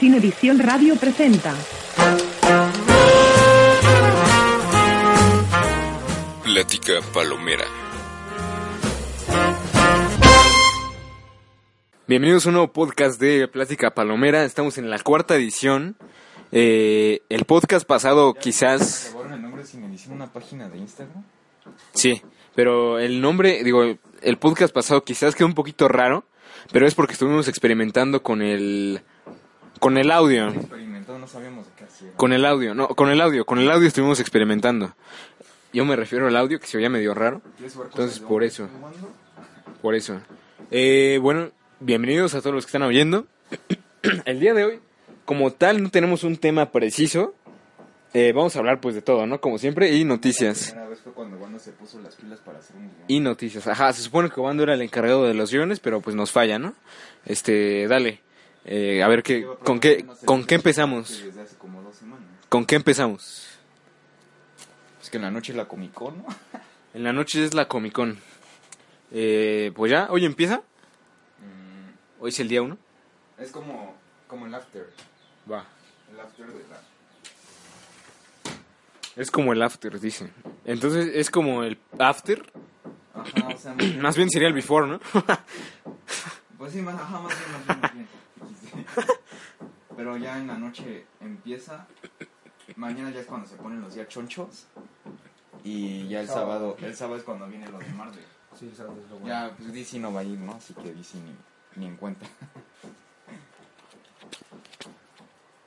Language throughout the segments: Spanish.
Cinevisión Radio presenta Plática Palomera. Bienvenidos a un nuevo podcast de Plática Palomera. Estamos en la cuarta edición. Eh, el podcast pasado quizás... ¿Grabaron el nombre sin edición una página de Instagram? Sí, pero el nombre, digo, el podcast pasado quizás quedó un poquito raro, pero es porque estuvimos experimentando con el... Con el audio. No sabíamos de qué hacía. Con el audio, no, con el audio, con el audio estuvimos experimentando. Yo me refiero al audio que se oía medio raro. ¿Quieres jugar Entonces, por eso. Por eso. Eh, bueno, bienvenidos a todos los que están oyendo. El día de hoy, como tal, no tenemos un tema preciso. Eh, vamos a hablar pues de todo, ¿no? Como siempre, y noticias. primera vez fue cuando Wanda se puso las pilas para hacer un guion. Y noticias. Ajá, se supone que Wando era el encargado de los guiones, pero pues nos falla, ¿no? Este, dale. Eh, a ver qué, con qué, con qué empezamos. Desde hace como dos semanas. ¿Con qué empezamos? Es que en la noche la Comic Con, ¿no? En la noche es la Comic Con. Eh, pues ya, hoy empieza. Mm, Hoy es el día uno. es como, como el after. Va. El after de la... Es como el after, dice. Entonces es como el after. Ajá, o sea, Más bien sería el before, ¿no? Pues sí, más, ajá, más bien, más bien, más bien. Pero ya en la noche empieza. Mañana ya es cuando se ponen los días chonchos. Y ya el sábado, el sábado es cuando viene lo de Marvel. Ya, pues DC no va a ir, ¿no? Así que DC ni, ni en cuenta.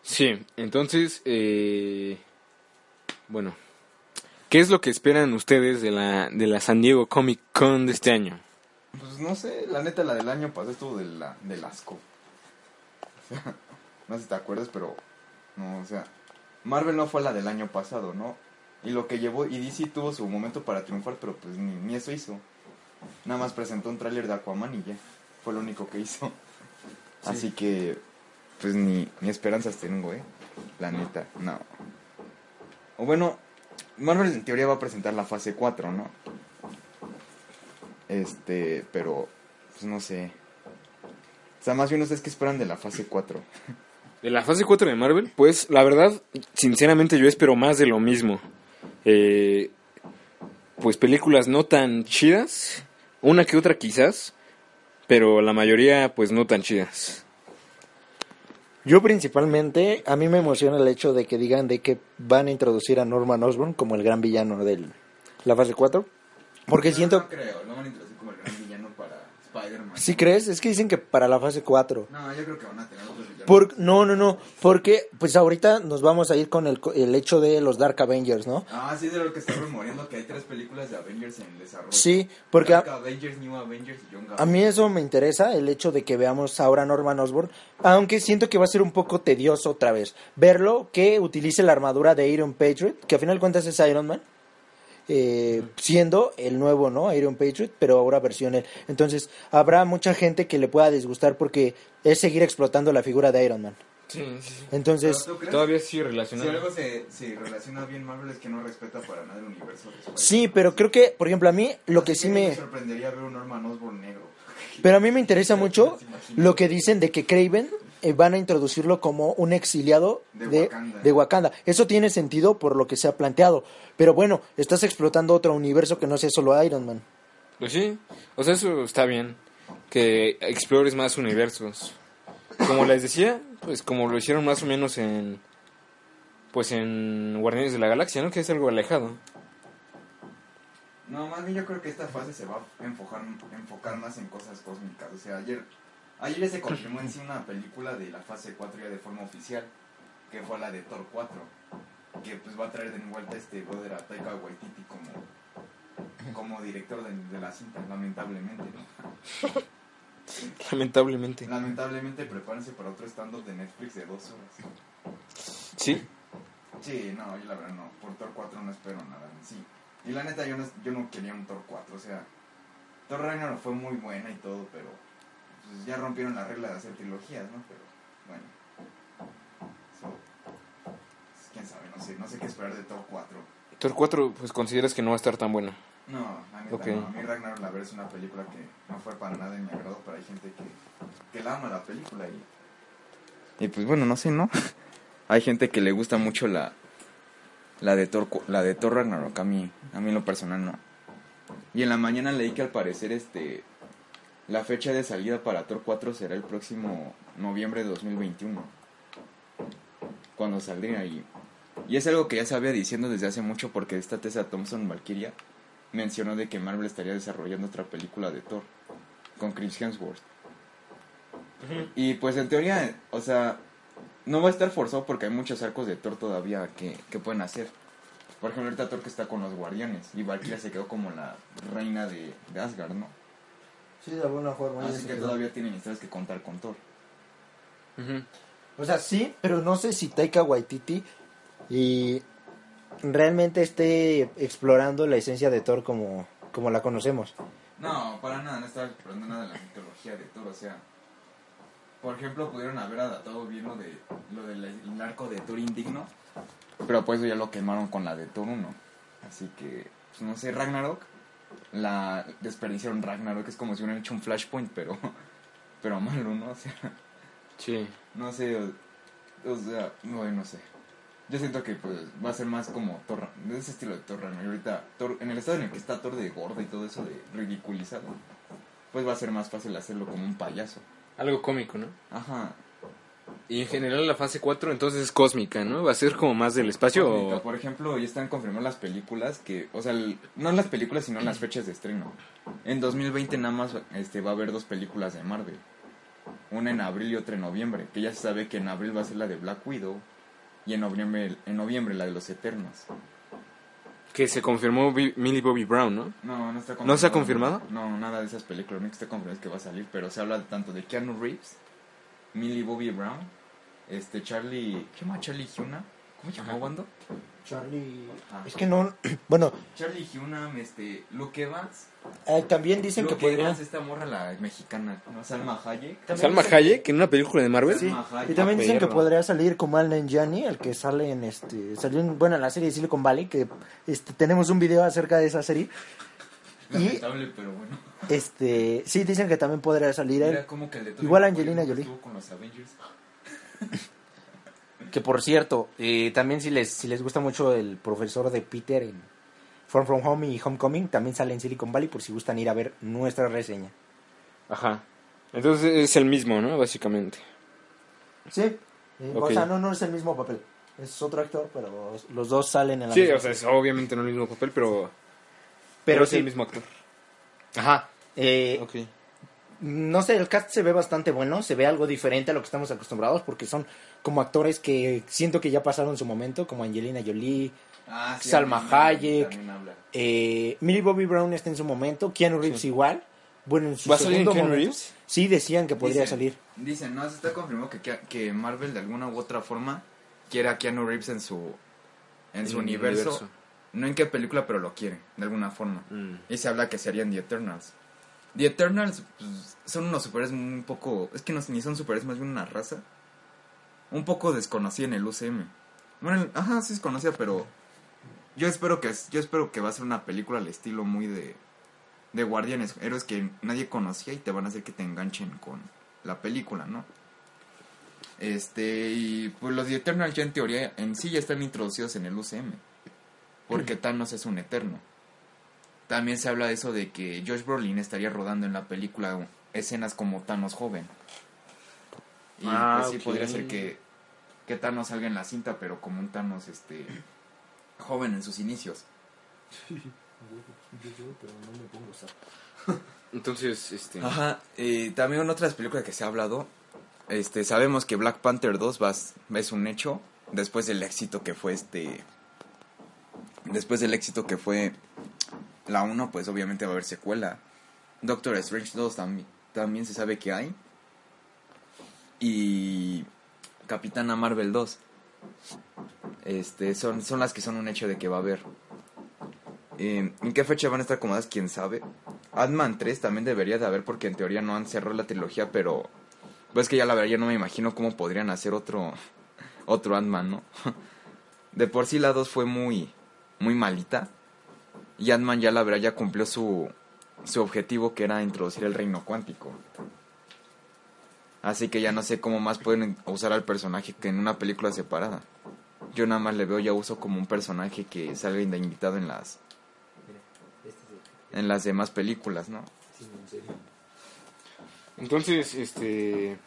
Sí, entonces, eh, bueno, ¿qué es lo que esperan ustedes de la, de la San Diego Comic Con de este año? Pues no sé, la neta, la del año pasado estuvo de la, del asco. O sea, no sé si te acuerdas, pero. No, o sea. Marvel no fue la del año pasado, ¿no? Y lo que llevó. Y DC tuvo su momento para triunfar, pero pues ni, ni eso hizo. Nada más presentó un tráiler de Aquaman y ya. Fue lo único que hizo. Así que. Pues ni, ni esperanzas tengo, ¿eh? La neta, no. O bueno, Marvel en teoría va a presentar la fase 4, ¿no? Este, pero, pues no sé. O sea, más bien ustedes qué esperan de la fase 4. De la fase 4 de Marvel, pues la verdad, sinceramente yo espero más de lo mismo. Eh, pues películas no tan chidas, una que otra quizás, pero la mayoría pues no tan chidas. Yo principalmente, a mí me emociona el hecho de que digan de que van a introducir a Norman Osborn como el gran villano de la fase 4. Porque siento... No creo, no van a introducir como el gran villano para Spider-Man. ¿Sí crees? Es que dicen que para la fase 4. No, yo creo que van a tener otros. Por, no, no, no. Porque pues ahorita nos vamos a ir con el, el hecho de los Dark Avengers, ¿no? Ah, sí, de lo que está rumoreando que hay tres películas de Avengers en desarrollo. Sí, porque Dark a- Avengers, New Avengers y Young A Avengers. mí eso me interesa, el hecho de que veamos ahora a Norman Osborn, aunque siento que va a ser un poco tedioso otra vez verlo que utilice la armadura de Iron Patriot, que a final de cuentas es Iron Man, eh, siendo el nuevo, ¿no? Iron Patriot, pero ahora versión él. Entonces, habrá mucha gente que le pueda disgustar porque es seguir explotando la figura de Iron Man. Sí, sí, sí. Entonces. Todavía sí Si relacionado. algo se, se relaciona bien Marvel es que no respeta para nada el universo. sí, pero creo que, por ejemplo, a mí lo que sí no me... sorprendería ver un Norman Osborn negro. Pero a mí me interesa mucho lo que dicen de que Craven eh, van a introducirlo como un exiliado De de, Wakanda. de Wakanda. Eso tiene sentido por lo que se ha planteado. Pero bueno, estás explotando otro universo que no sea solo Iron Man. Pues sí, o sea, eso está bien, que explores más universos. Como les decía, pues como lo hicieron más o menos en, pues en Guardianes de la Galaxia, ¿no? Que es algo alejado. No, más bien yo creo que esta fase se va a enfocar, enfocar más en cosas cósmicas. O sea, ayer, ayer se confirmó en sí una película de la fase 4 ya de forma oficial, que fue la de Thor 4, que pues va a traer de vuelta este brother a Taika Waititi como, como director de, de la cinta, lamentablemente, ¿no? Lamentablemente. Lamentablemente, prepárense para otro stand-up de Netflix de dos horas. Sí. Sí, no, yo la verdad no. Por Thor 4 no espero nada en sí. Y la neta, yo no, yo no quería un Thor 4. O sea, Thor Ragnarok fue muy buena y todo, pero pues, ya rompieron la regla de hacer trilogías, ¿no? Pero bueno. So, pues, quién sabe, no sé, no sé qué esperar de Thor 4. Thor 4, pues consideras que no va a estar tan buena. No, la neta Ok. no. A mí Ragnarok, la verdad, es una película que no fue para nada de mi agrado, pero hay gente que, que la ama la película y... Y pues bueno, no sé, ¿no? hay gente que le gusta mucho la, la de Thor, la de Thor Ragnarok, a mí, a mí en lo personal no. Y en la mañana leí que al parecer este la fecha de salida para Thor 4 será el próximo noviembre de 2021. Cuando saldría y y es algo que ya se había diciendo desde hace mucho porque esta Tessa Thompson Valkyria mencionó de que Marvel estaría desarrollando otra película de Thor con Chris Hemsworth. Y pues en teoría, o sea, no va a estar forzado porque hay muchos arcos de Thor todavía que, que pueden hacer. Por ejemplo, ahorita Thor que está con los guardianes y Valkyria se quedó como la reina de, de Asgard, ¿no? Sí, de alguna forma. Así se que quedó. todavía tienen historias que contar con Thor. Ujú. O sea, sí, pero no sé si Taika Waititi y realmente esté explorando la esencia de Thor como, como la conocemos. No, para nada, no estaba explorando nada de la mitología de Thor, o sea... Por ejemplo, pudieron haber adaptado bien lo, de, lo del el arco de Thor indigno, pero pues eso ya lo quemaron con la de Thor 1. Así que, pues no sé, Ragnarok, la desperdiciaron Ragnarok, es como si hubieran hecho un Flashpoint, pero, pero malo, ¿no? O sea, Sí. no sé, o, o sea, no, no sé. Yo siento que pues va a ser más como Thor, de ese estilo de Thor Ragnarok. Y ahorita, Thor- en el estado en el que está Thor de gordo y todo eso de ridiculizado, pues va a ser más fácil hacerlo como un payaso. Algo cómico, ¿no? Ajá. Y en general la fase 4 entonces es cósmica, ¿no? Va a ser como más del espacio Cósmica. o... Por ejemplo, ya están confirmando las películas que, o sea, el- no las películas, sino las fechas de estreno. En 2020 nada más este, va a haber dos películas de Marvel. Una en abril y otra en noviembre. Que ya se sabe que en abril va a ser la de Black Widow. Y en noviembre, en noviembre la de los Eternos. Que se confirmó Millie Bobby Brown, ¿no? No, no está confirmado. ¿No se ha confirmado? No, nada de esas películas. Que está confirmado es que va a salir. Pero se habla tanto de Keanu Reeves, Millie Bobby Brown, este Charlie. ¿Qué llama Charlie Huna? ¿Cómo se llamó Wando? Charlie. Ah. Es que no. Bueno, Charlie Hunnam, este, Luke Evans. eh, también dicen que podría. Evans, esta morra, la mexicana, ¿no? Salma Hayek. También Salma dicen- Hayek en una película de Marvel. Sí, y también Ah, dicen que podría salir como Alan Gianni, el que sale en este, salió en, bueno, en la serie de Silicon Valley, que este, tenemos un video acerca de esa serie. Y Lamentable, pero bueno. este, sí dicen que también podría salir él, como que el de Tobey Igual Angelina Jolie. con los Avengers. que por cierto, eh, también si les, si les gusta mucho el profesor de Peter en Far From Home y Homecoming, también sale en Silicon Valley por si gustan ir a ver nuestra reseña. Ajá. Entonces es el mismo, ¿no? Básicamente. Sí, eh, o sea, no, no es el mismo papel, es otro actor, pero los dos salen en la Sí, misma o sea, es obviamente no el mismo papel, pero... pero es sí, el mismo actor. Ajá. Eh, Ok. No sé, el cast se ve bastante bueno, se ve algo diferente a lo que estamos acostumbrados porque son como actores que siento que ya pasaron su momento, como Angelina Jolie, Ah, Salma Hayek. también eh, Millie Bobby Brown está en su momento, Keanu Reeves igual. Bueno, en su ¿Va a salir en segundo Keanu momento, Reeves? Sí, decían que podría Dicen- salir. Dicen, no, se está confirmado que, que, Marvel de alguna u otra forma quiere a Keanu Reeves en su, en su universo. No en qué película, pero lo quiere, de alguna forma. Mm. Y se habla que serían The Eternals. The Eternals pues, son unos superhéroes un poco... Es que no, ni son superhéroes, más bien una raza. Un poco desconocida en el UCM. Bueno, ajá, sí es conocida, pero... Yo espero que yo espero que va a ser una película al estilo muy de... De guardianes, héroes que nadie conocía y te van a hacer que te enganchen con la película, ¿no? Este, y pues los The Eternals ya en teoría en sí ya están introducidos en el UCM. Porque Thanos es un eterno. También se habla de eso de que Josh Brolin estaría rodando en la película escenas como Thanos joven. Y Ah, pues sí, ok. podría ser que, que Thanos salga en la cinta, pero como un Thanos este joven en sus inicios. Entonces, este... Ajá, y también en otras películas que se ha hablado, este, sabemos que Black Panther 2 va, es un hecho después del éxito que fue este después del éxito que fue la 1, pues obviamente va a haber secuela. Doctor Strange 2 también también se sabe que hay. Y Capitana Marvel 2. Este, son, son las que son un hecho de que va a haber. Eh, ¿En qué fecha van a estar acomodadas? ¿Quién sabe? Ant-Man 3 también debería de haber porque en teoría no han cerrado la trilogía, pero... Pues que ya la verdad ya no me imagino cómo podrían hacer otro, otro Ant-Man, ¿no? De por sí la 2 fue muy, muy malita. Y Ant-Man ya la verdad ya cumplió su, su objetivo que era introducir el reino cuántico. Así que ya no sé cómo más pueden usar al personaje que en una película separada. Yo nada más le veo ya uso como un personaje que salga invitado en las en las demás películas, ¿no? Entonces, este.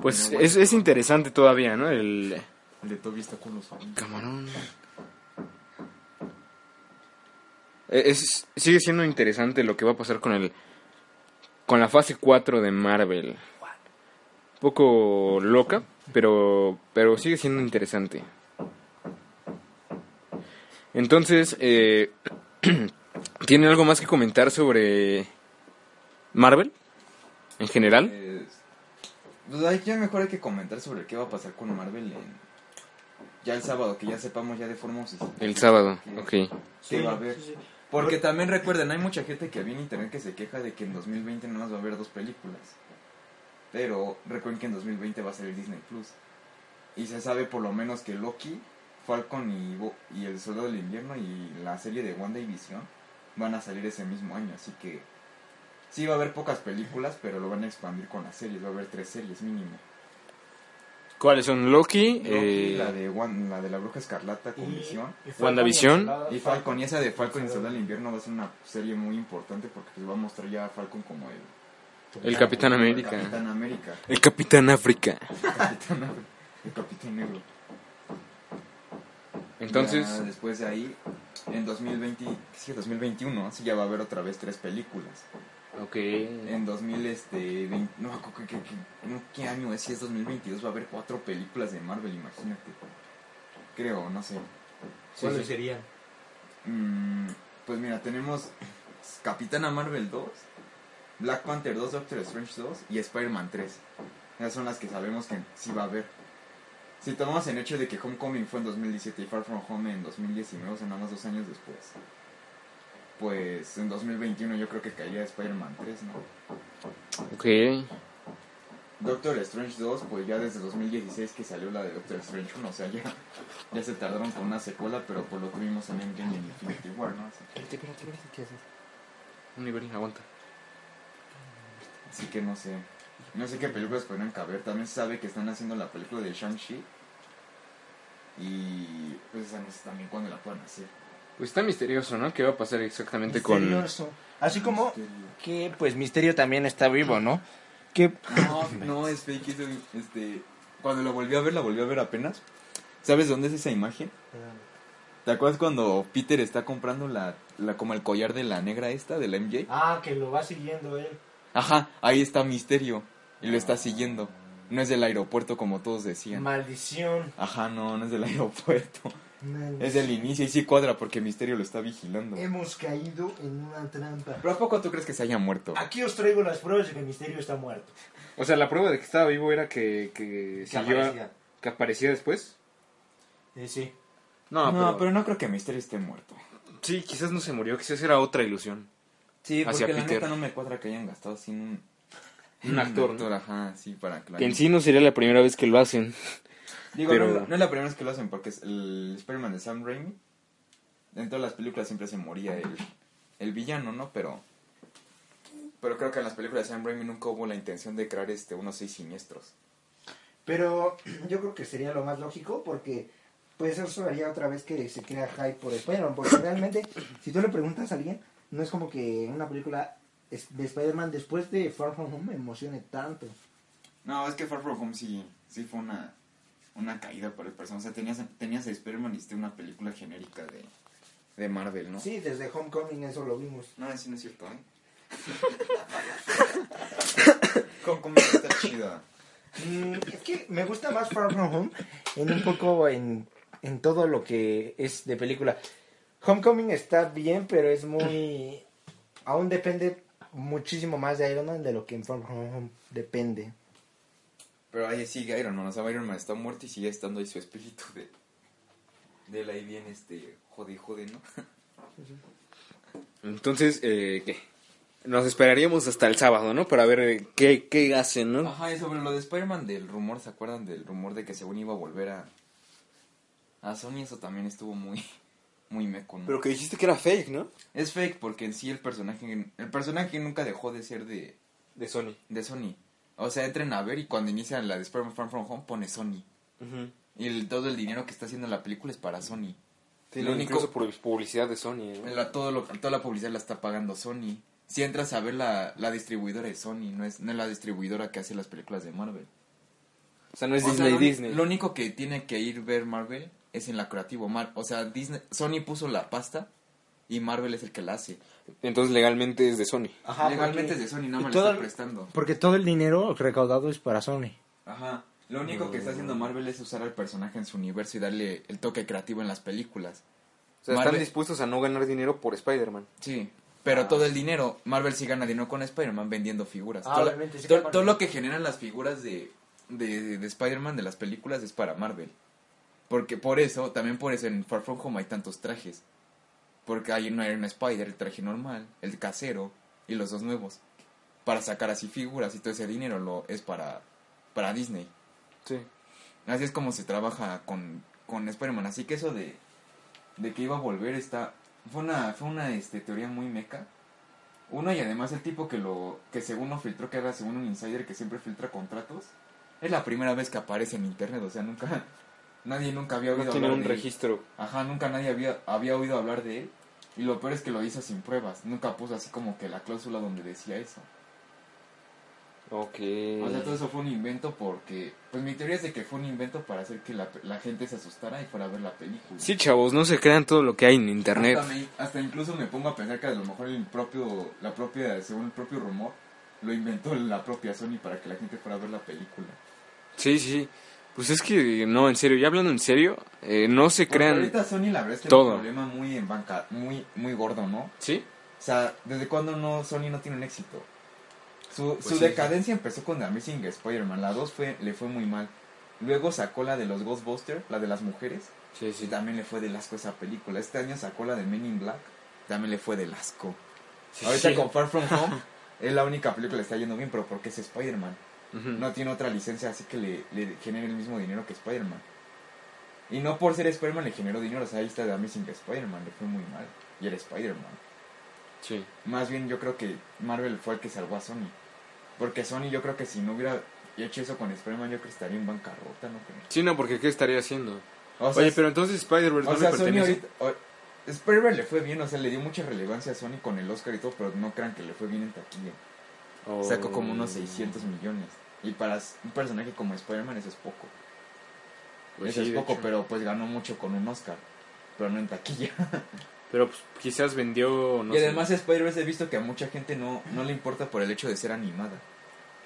Pues es, es interesante todavía, ¿no? El El de Toby está con los camarón. Eh, Es, sigue siendo interesante lo que va a pasar con el. Con la fase 4 de Marvel. Un poco loca, pero. Pero sigue siendo interesante. Entonces, eh, ¿tienen algo más que comentar sobre Marvel? En general. Pues, pues ahí ya mejor hay que comentar sobre qué va a pasar con Marvel en ya el sábado, que ya sepamos ya de forma oficial. El sábado, ok. ¿Qué Sí, va a haber? sí, sí. Porque también recuerden, hay mucha gente que había en internet que se queja de que en 2020 nada más va a haber dos películas. Pero recuerden que en 2020 va a salir Disney Plus. Y se sabe por lo menos que Loki, Falcon y, Bo- y el Soldado del Invierno y la serie de Wanda y Visión van a salir ese mismo año. Así que sí va a haber pocas películas, pero lo van a expandir con las series. Va a haber tres series mínimo. ¿Cuáles son? Loki, Loki, eh, la, de Wan- la de la Bruja Escarlata con Visión. y Falcon WandaVision. y el soldado- Y Falcon, y esa de Falcon y Soldado del Invierno va a ser una serie muy importante porque pues, va a mostrar ya a Falcon como el, el Capitán el América. Capitán América. El Capitán África. Capitán América, el Capitán Negro. Entonces, Ya después de ahí, en 2020, sí, 2021, sí ya va a haber otra vez tres películas. Ok. En 2000, este, 20 no me acuerdo qué, qué- qué- qué año es, si es 2022, va a haber cuatro películas de Marvel, imagínate. Creo, no sé. ¿Cuáles sí. serían? Mm, pues mira, tenemos Capitana Marvel 2, Black Panther 2, Doctor Strange 2 y Spider-Man 3. Esas son las que sabemos que sí va a haber. Si tomamos el hecho de que Homecoming fue en 2017 y Far From Home en 2019, o sea, nada más dos años después, pues en 2021 yo creo que caería Spider-Man 3, ¿no? Ok. Doctor Strange 2, pues ya desde 2016 que salió la de Doctor Strange 1, o sea, ya, ya se tardaron con una secuela, pero pues lo tuvimos en Endgame y en Infinity War, ¿no? Así que- Espérate, espérate, espérate, ¿qué haces? Un nivel, aguanta. Así que no sé. No sé qué películas podrían caber. También se sabe que están haciendo la película de Shang-Chi. Y pues esa no sé también cuándo la puedan hacer. Pues está misterioso, ¿no? ¿Qué va a pasar exactamente con... Misterioso. Así como que, pues, Misterio también está vivo, ¿no? Que No, no, es fake. eso, este, cuando la volví a ver, la volví a ver apenas. ¿Sabes dónde es esa imagen? ¿Te acuerdas cuando Peter está comprando la, la como el collar de la negra esta, de la MJ? Ah, que lo va siguiendo él. Ajá, ahí está Misterio. Y lo está siguiendo. No es del aeropuerto como todos decían. Maldición. Ajá, no, no es del aeropuerto. Es del inicio y sí cuadra porque Misterio lo está vigilando. Hemos caído en una trampa. ¿Pero a poco tú crees que se haya muerto? Aquí os traigo las pruebas de que Misterio está muerto. O sea, la prueba de que estaba vivo era que, que, Que a- aparecía. que aparecía después. Eh, sí. No, no, pero... pero... no creo que Misterio esté muerto. Sí, quizás no se murió, quizás era otra ilusión. Sí, Hacia porque la Peter. neta no me cuadra que hayan gastado sin un... Un actor, ¿no? ajá, sí, para la- Que en sí no sería la primera vez que lo hacen. Digo, pero- no, es la- no es la primera vez que lo hacen porque es el Spider-Man de Sam Raimi. En todas las películas siempre se moría el, el villano, ¿no? Pero... Pero creo que en las películas de Sam Raimi nunca hubo la intención de crear este unos seis siniestros. Pero yo creo que sería lo más lógico porque pues eso haría otra vez que se crea hype por Spider-Man. Porque realmente, si tú le preguntas a alguien, no es como que una película de Spider-Man después de Far From Home me emocione tanto. No, es que Far From Home sí, sí fue una, una caída para el personaje. O sea, tenías, tenías a Spider-Man y hiciste una película genérica de, de Marvel, ¿no? Sí, desde Homecoming eso lo vimos. No, eso no es cierto, ¿eh? Homecoming está chida. Mm, es que me gusta más Far From Home en un poco en, en todo lo que es de película. Homecoming está bien, pero es muy... Aún depende muchísimo más de Iron Man de lo que en Far From Home depende. Pero ahí sigue Iron Man, o sea, Iron Man está muerto y sigue estando ahí su espíritu de... De él ahí bien, este, jode, jode, ¿no? Entonces, eh, ¿qué? Nos esperaríamos hasta el sábado, ¿no? Para ver eh, qué, qué hacen, ¿no? Ajá, y sobre lo de Spider-Man del rumor, ¿se acuerdan del rumor de que según iba a volver a... A Sony? Eso también estuvo muy... Muy meco, ¿no? Pero que dijiste que era fake, ¿no? Es fake porque en sí el personaje... El personaje nunca dejó de ser de... De Sony. De Sony. O sea, entren a ver y cuando inician la de Spider-Man Far From Home pone Sony. Y el- todo el dinero que está haciendo la película es para Sony. Tiene Lo único- incluso por publicidad de Sony. La, todo lo- toda la publicidad la está pagando Sony. Si entras a ver la, la distribuidora de Sony, no es, no es la distribuidora que hace las películas de Marvel. O sea, no es O sea, Disney, lo, Disney. Lo único que tiene que ir ver Marvel es en la creativo. Mar- o sea, Disney, Sony puso la pasta y Marvel es el que la hace. Entonces legalmente es de Sony. Legalmente es de Sony, no y me todo lo el- está prestando. Porque todo el dinero recaudado es para Sony. Ajá. Lo único que está haciendo Marvel es usar al personaje en su universo y darle el toque creativo en las películas. O sea, Marvel- están dispuestos a no ganar dinero por Spider-Man. Sí. Pero todo el dinero, Marvel sí gana dinero con Spider-Man vendiendo figuras. Ah, todo, obviamente, sí todo- lo que generan las figuras de, de, de Spider-Man de las películas es para Marvel. Porque por eso, también por eso en Far From Home hay tantos trajes. Porque hay un Iron Spider, el traje normal, el casero y los dos nuevos. Para sacar así figuras y todo ese dinero lo es para, para Disney. Sí. Así es como se trabaja con, con Spider-Man. Así que eso de, de que iba a volver está... Fue una, fue una este, teoría muy meca. Uno, y además el tipo que lo que según lo filtró, que era según un insider que siempre filtra contratos, es la primera vez que aparece en internet. O sea, nunca... Nadie nunca había oído No hablar un de él. registro. Ajá, nunca nadie había, había oído hablar de él. Y lo peor es que lo hizo sin pruebas. Nunca puso así como que la cláusula donde decía eso. Ok. O sea, todo eso fue un invento porque... Pues mi teoría es de que fue un invento para hacer que la, la gente se asustara y fuera a ver la película. Sí, chavos, no se crean todo lo que hay en internet. Hasta, me- hasta incluso me pongo a pensar que a lo mejor el propio, la propia, según el propio rumor, lo inventó la propia Sony para que la gente fuera a ver la película. Sí, sí. Pues es que, no, en serio, ya hablando en serio, eh, no se Porque crean... ahorita Sony la verdad es que todo. tiene un problema muy en banca, muy, muy gordo, ¿no? ¿Sí? O sea, ¿desde cuándo no Sony no tiene un éxito? Su, Pues su sí, decadencia empezó con The Amazing Spider-Man. La 2 fue, le fue muy mal. Luego sacó la de los Ghostbusters, la de las mujeres. Sí, Y también le fue del asco esa película. Este año sacó la de Men in Black. También le fue del asco. Sí, Ahorita con Far From Home es la única película que le está yendo bien, pero porque es Spider-Man. No tiene otra licencia así que le, le genere el mismo dinero que Spider-Man. Y no por ser Spider-Man le generó dinero. O sea, ahí está The Amazing Spider-Man. Le fue muy mal. Y era Spider-Man. Sí. Más bien yo creo que Marvel fue el que salvó a Sony. Porque Sony yo creo que si no hubiera hecho eso con Spider-Man yo creo que estaría en bancarrota, ¿no crees? Sí, no, porque ¿qué estaría haciendo? O sea, Oye, pero entonces Spider-Verse o no sea, le Sony pertenece. Spider-Man le fue bien, o sea, le dio mucha relevancia a Sony con el Oscar y todo, pero no crean que le fue bien en taquilla. Oh. Sacó como unos 600 millones. Y para un personaje como Spider-Man eso es poco. Pues eso sí, es poco, hecho. pero pues ganó mucho con un Oscar. Pero no en taquilla. Pero pues, quizás vendió, no y además Spider-Man he visto que a mucha gente no, no le importa por el hecho de ser animada.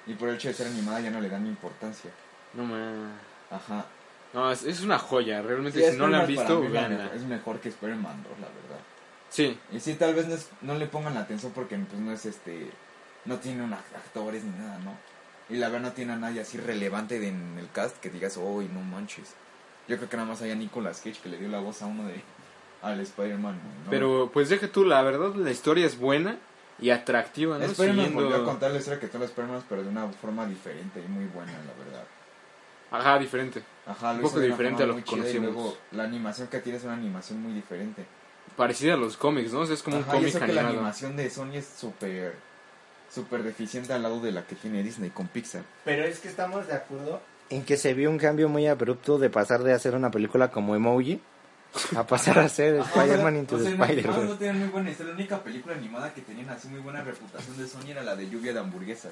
Y por el hecho de ser animada ya no le dan importancia. No, ma. Ajá. No, es, es una joya. Realmente, Sí, si no la han visto, veanla. es mejor que Spider-Man 2, la verdad. Sí. Y sí, tal vez no, es- no le pongan la atención porque pues no es este... No tiene unos actores ni nada, ¿no? Y la verdad no tiene a nadie así relevante de- en el cast que digas, uy, no manches. Yo creo que nada más hay a Nicolas Cage que le dio la voz a uno de... Al Spider-Man. ¿no? Pero pues deja tú, la verdad, la historia es buena y atractiva, ¿no? Spider-Man Siguiendo- volvió a contar la historia que todos los Spider-Man, pero de una forma diferente y muy buena, la verdad. Ajá, diferente. Ajá, lo Un poco diferente a lo que chida y luego la animación que tiene es una animación muy diferente. Parecida a los cómics, ¿no? O sea, es como Ajá, un y cómic eso que la animación de Sony es súper súper deficiente al lado de la que tiene Disney con Pixar. Pero es que estamos de acuerdo en que se vio un cambio muy abrupto de pasar de hacer una película como Emoji a pasar a ser Spider-Man Into O the sea, no- Spider-Man. no tenían muy buena historia. La única película animada que tenían así muy buena reputación de Sony era la de Lluvia de Hamburguesas.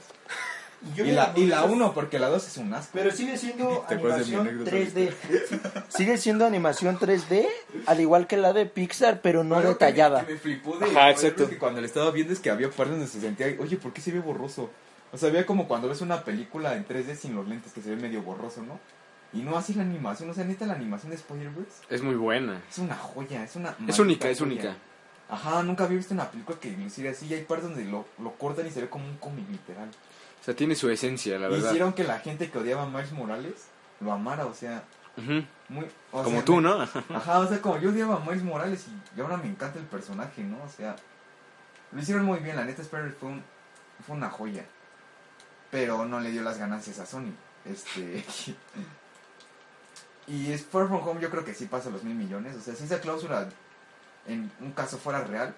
Yo y vi la y la hamburguesas, 1 porque la 2 es un asco. Pero sigue siendo ¿Te acuerdas de mi animación anécdota 3D. Sigue siendo animación 3D, al igual que la de Pixar, pero no Algo que me- detallada. Que me, flipó de Ajá, exacto. es que cuando le estaba viendo es que había partes donde se sentía, oye, ¿por qué se ve borroso? O sea, había como cuando ves una película en 3D sin los lentes que se ve medio borroso, ¿no? Y no así la animación, o sea, neta la animación de Spider-Verse Es muy buena. es una joya, es una Es única, es joya. única. Ajá, nunca había visto una película que luciera así. Y hay partes donde lo, lo cortan y se ve como un cómic literal. O sea, tiene su esencia, la verdad. Hicieron que la gente que odiaba a Miles Morales lo amara, o sea, Ujú. muy... o Como sea, tú, ¿no? Ajá, o sea, como yo odiaba a Miles Morales y, y ahora me encanta el personaje, ¿no? O sea, lo hicieron muy bien, la neta Spider fue, un- fue una joya. Pero no le dio las ganancias a Sony. Este... y Far From Home yo creo que sí pasa los mil millones. O sea, si esa cláusula en un caso fuera real,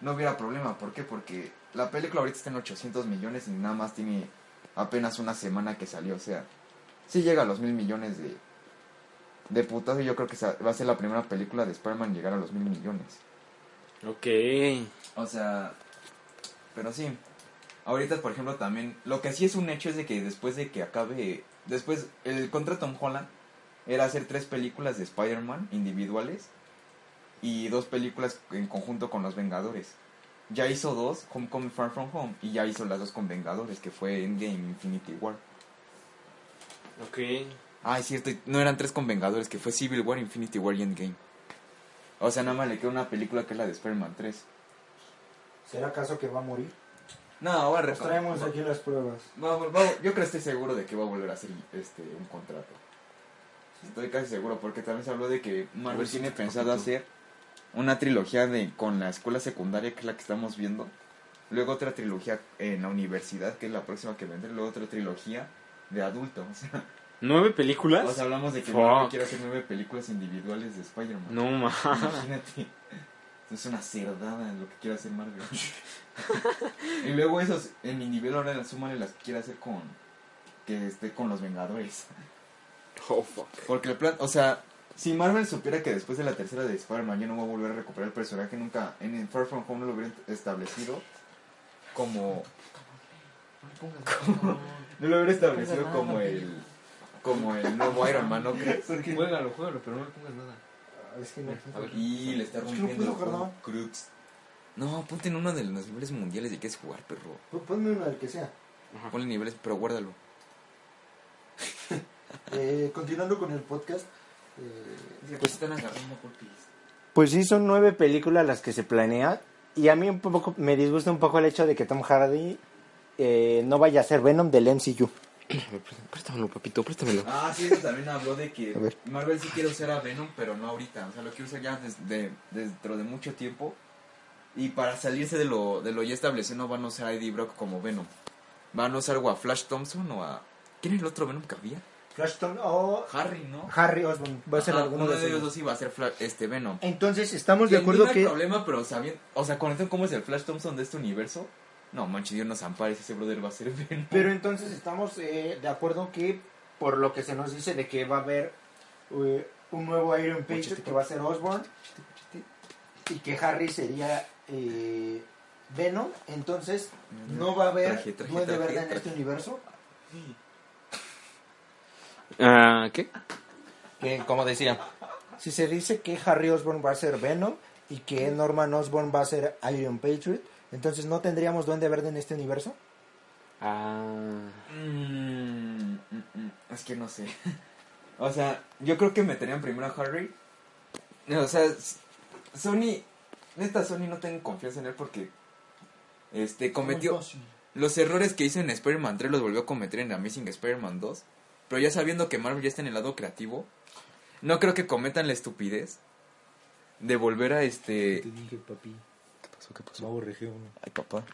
no hubiera problema. ¿Por qué? Porque la película ahorita está en 800 millones y nada más tiene apenas una semana que salió. O sea, sí llega a los mil millones de, de putazo. y Yo creo que va a ser la primera película de Spider-Man en llegar a los mil millones. ok. O sea, pero sí. Ahorita, por ejemplo, también, lo que sí es un hecho es de que después de que acabe, después, el contrato Tom Holland era hacer tres películas de Spider-Man individuales y dos películas en conjunto con los Vengadores. Ya hizo dos, Homecoming Far From Home, y ya hizo las dos con Vengadores, que fue Endgame Infinity War. Ok. Ah, es cierto, no eran tres con Vengadores, que fue Civil War, Infinity War y Endgame. O sea, nada más le queda una película que es la de Spider-Man 3. ¿Será acaso que va a morir? No, va a Nos traemos aquí las pruebas. Va- va- va- yo creo que estoy seguro de que va a volver a hacer este un contrato. Estoy casi seguro porque también se habló de que Marvel tiene pensado hacer una trilogía de con la escuela secundaria que es la que estamos viendo, luego otra trilogía en la universidad que es la próxima que vendrá, luego otra trilogía de adulto. O sea, ¿Nueve películas? o sea, hablamos de que. Marvel quiere hacer nueve películas individuales de Spider-Man. no, ma. Imagínate. Es una cerdada lo que quiere hacer Marvel. y luego esos, en individual ahora súmale las que quiere hacer con. Que esté con los Vengadores. Oh, fuck. Porque el plan, o sea, si Marvel supiera que después de la tercera de Spider-Man ya no va a volver a recuperar el personaje, nunca en el Far From Home no lo hubiera establecido como. como- no lo hubiera establecido como el. Como el nuevo Iron Man, ¿no crees? Juégalo, juégalo, pero no le pongas nada. Es que no. Y le está Es que no rompiendo. Crux. No, ponte en uno de los niveles mundiales de que es jugar, perro. Ponme uno del que sea. Ponle niveles, pero guárdalo. Eh, continuando con el podcast. Eh, Pues están agarrando. Pues sí, son nueve películas las que se planean. Y a mí un poco me disgusta un poco el hecho de que Tom Hardy eh, no vaya a ser Venom del MCU. Préstamelo, papito, préstamelo. Ah, sí, eso también habló de que. Marvel sí quiere usar a Venom, pero no ahorita. O sea, lo quiere usar ya desde dentro de mucho tiempo. Y para salirse de lo, de lo ya establecido, no van a usar a Eddie Brock como Venom. Van a usar o a Flash Thompson o a. ¿Quién es el otro Venom que había? Flashton o Harry, ¿no? Harry Osborn. Va a ser Ajá, alguno uno de ellos dos iba a ser este Venom. Entonces, estamos de acuerdo que. problema, pero sabiendo. O sea, conocen cómo es el Flash Thompson de este universo. No, manches, Dios nos ampare, ese brother va a ser Venom. Pero entonces estamos eh, de acuerdo que, por lo que se nos dice de que va a haber eh, un nuevo Iron Patriot que va a ser Osborn y que Harry sería eh, Venom, entonces no va a haber Traje, traje, Duende traje, Verde en este universo. Ah, ¿qué? Que, como decía, si se dice que Harry Osborn va a ser Venom y que Norman Osborn va a ser Iron Patriot, entonces no tendríamos Duende Verde en este universo. Ah. Mm, mm, mm, es que no sé. o sea, yo creo que meterían primero a Harry. O sea, Sony, neta Sony no tengo confianza en él porque este cometió los errores que hizo en Spider-Man 3 los volvió a cometer en Amazing Spider-Man 2, pero ya sabiendo que Marvel ya está en el lado creativo, no creo que cometan la estupidez de volver a este dije, papi, ¿Qué pasó? ¿Qué pasó? va a borreger uno. Ay, papá.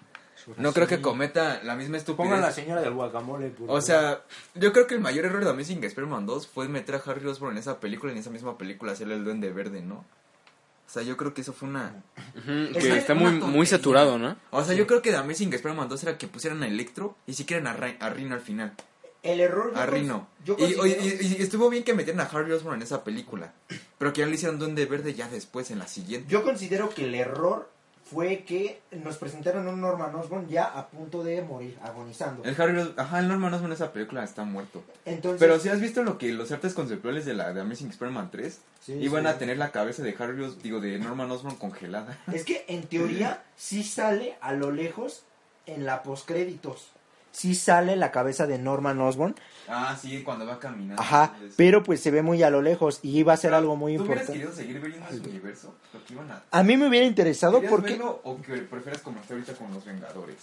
No creo que cometa la misma estupidez. Pongan la señora del guacamole. por O sea, yo creo que el mayor error de Amazing Spider-Man 2 fue meter a Harry Osborn en esa película y en esa misma película hacerle el duende verde, ¿no? O sea, yo creo que eso fue una... Que está una muy, tontería. muy saturado, ¿no? O sea, yo creo que de Amazing Spider-Man 2 era que pusieran a Electro y si quieren a, Ra- a Rino al final. El error. yo A cons- Rino. Yo Y, estuvo bien que metieran a Harry Osborn en esa película. Pero que ya le hicieron duende verde ya después, en la siguiente. Yo considero que el error fue que nos presentaron un Norman Osborn ya a punto de morir, agonizando. El Harry Os- Ajá, el Norman Osborn en esa película está muerto. Entonces, Pero si has visto lo que los artes conceptuales de la de Amazing Spider-Man 3 Sí, iban sí. a tener la cabeza de Harry digo de Norman Osborn congelada. es que en teoría sí sale a lo lejos en la postcréditos. Sí sale la cabeza de Norman Osborn, Ah, sí, cuando va caminando. ajá, Es- pero pues se ve muy a lo lejos y iba a ser algo muy ¿Tú hubieras importante. querido seguir viendo ese universo? Lo que iban a... A mí me hubiera interesado ¿Querías porque verlo o que prefieres como está ahorita con los Vengadores?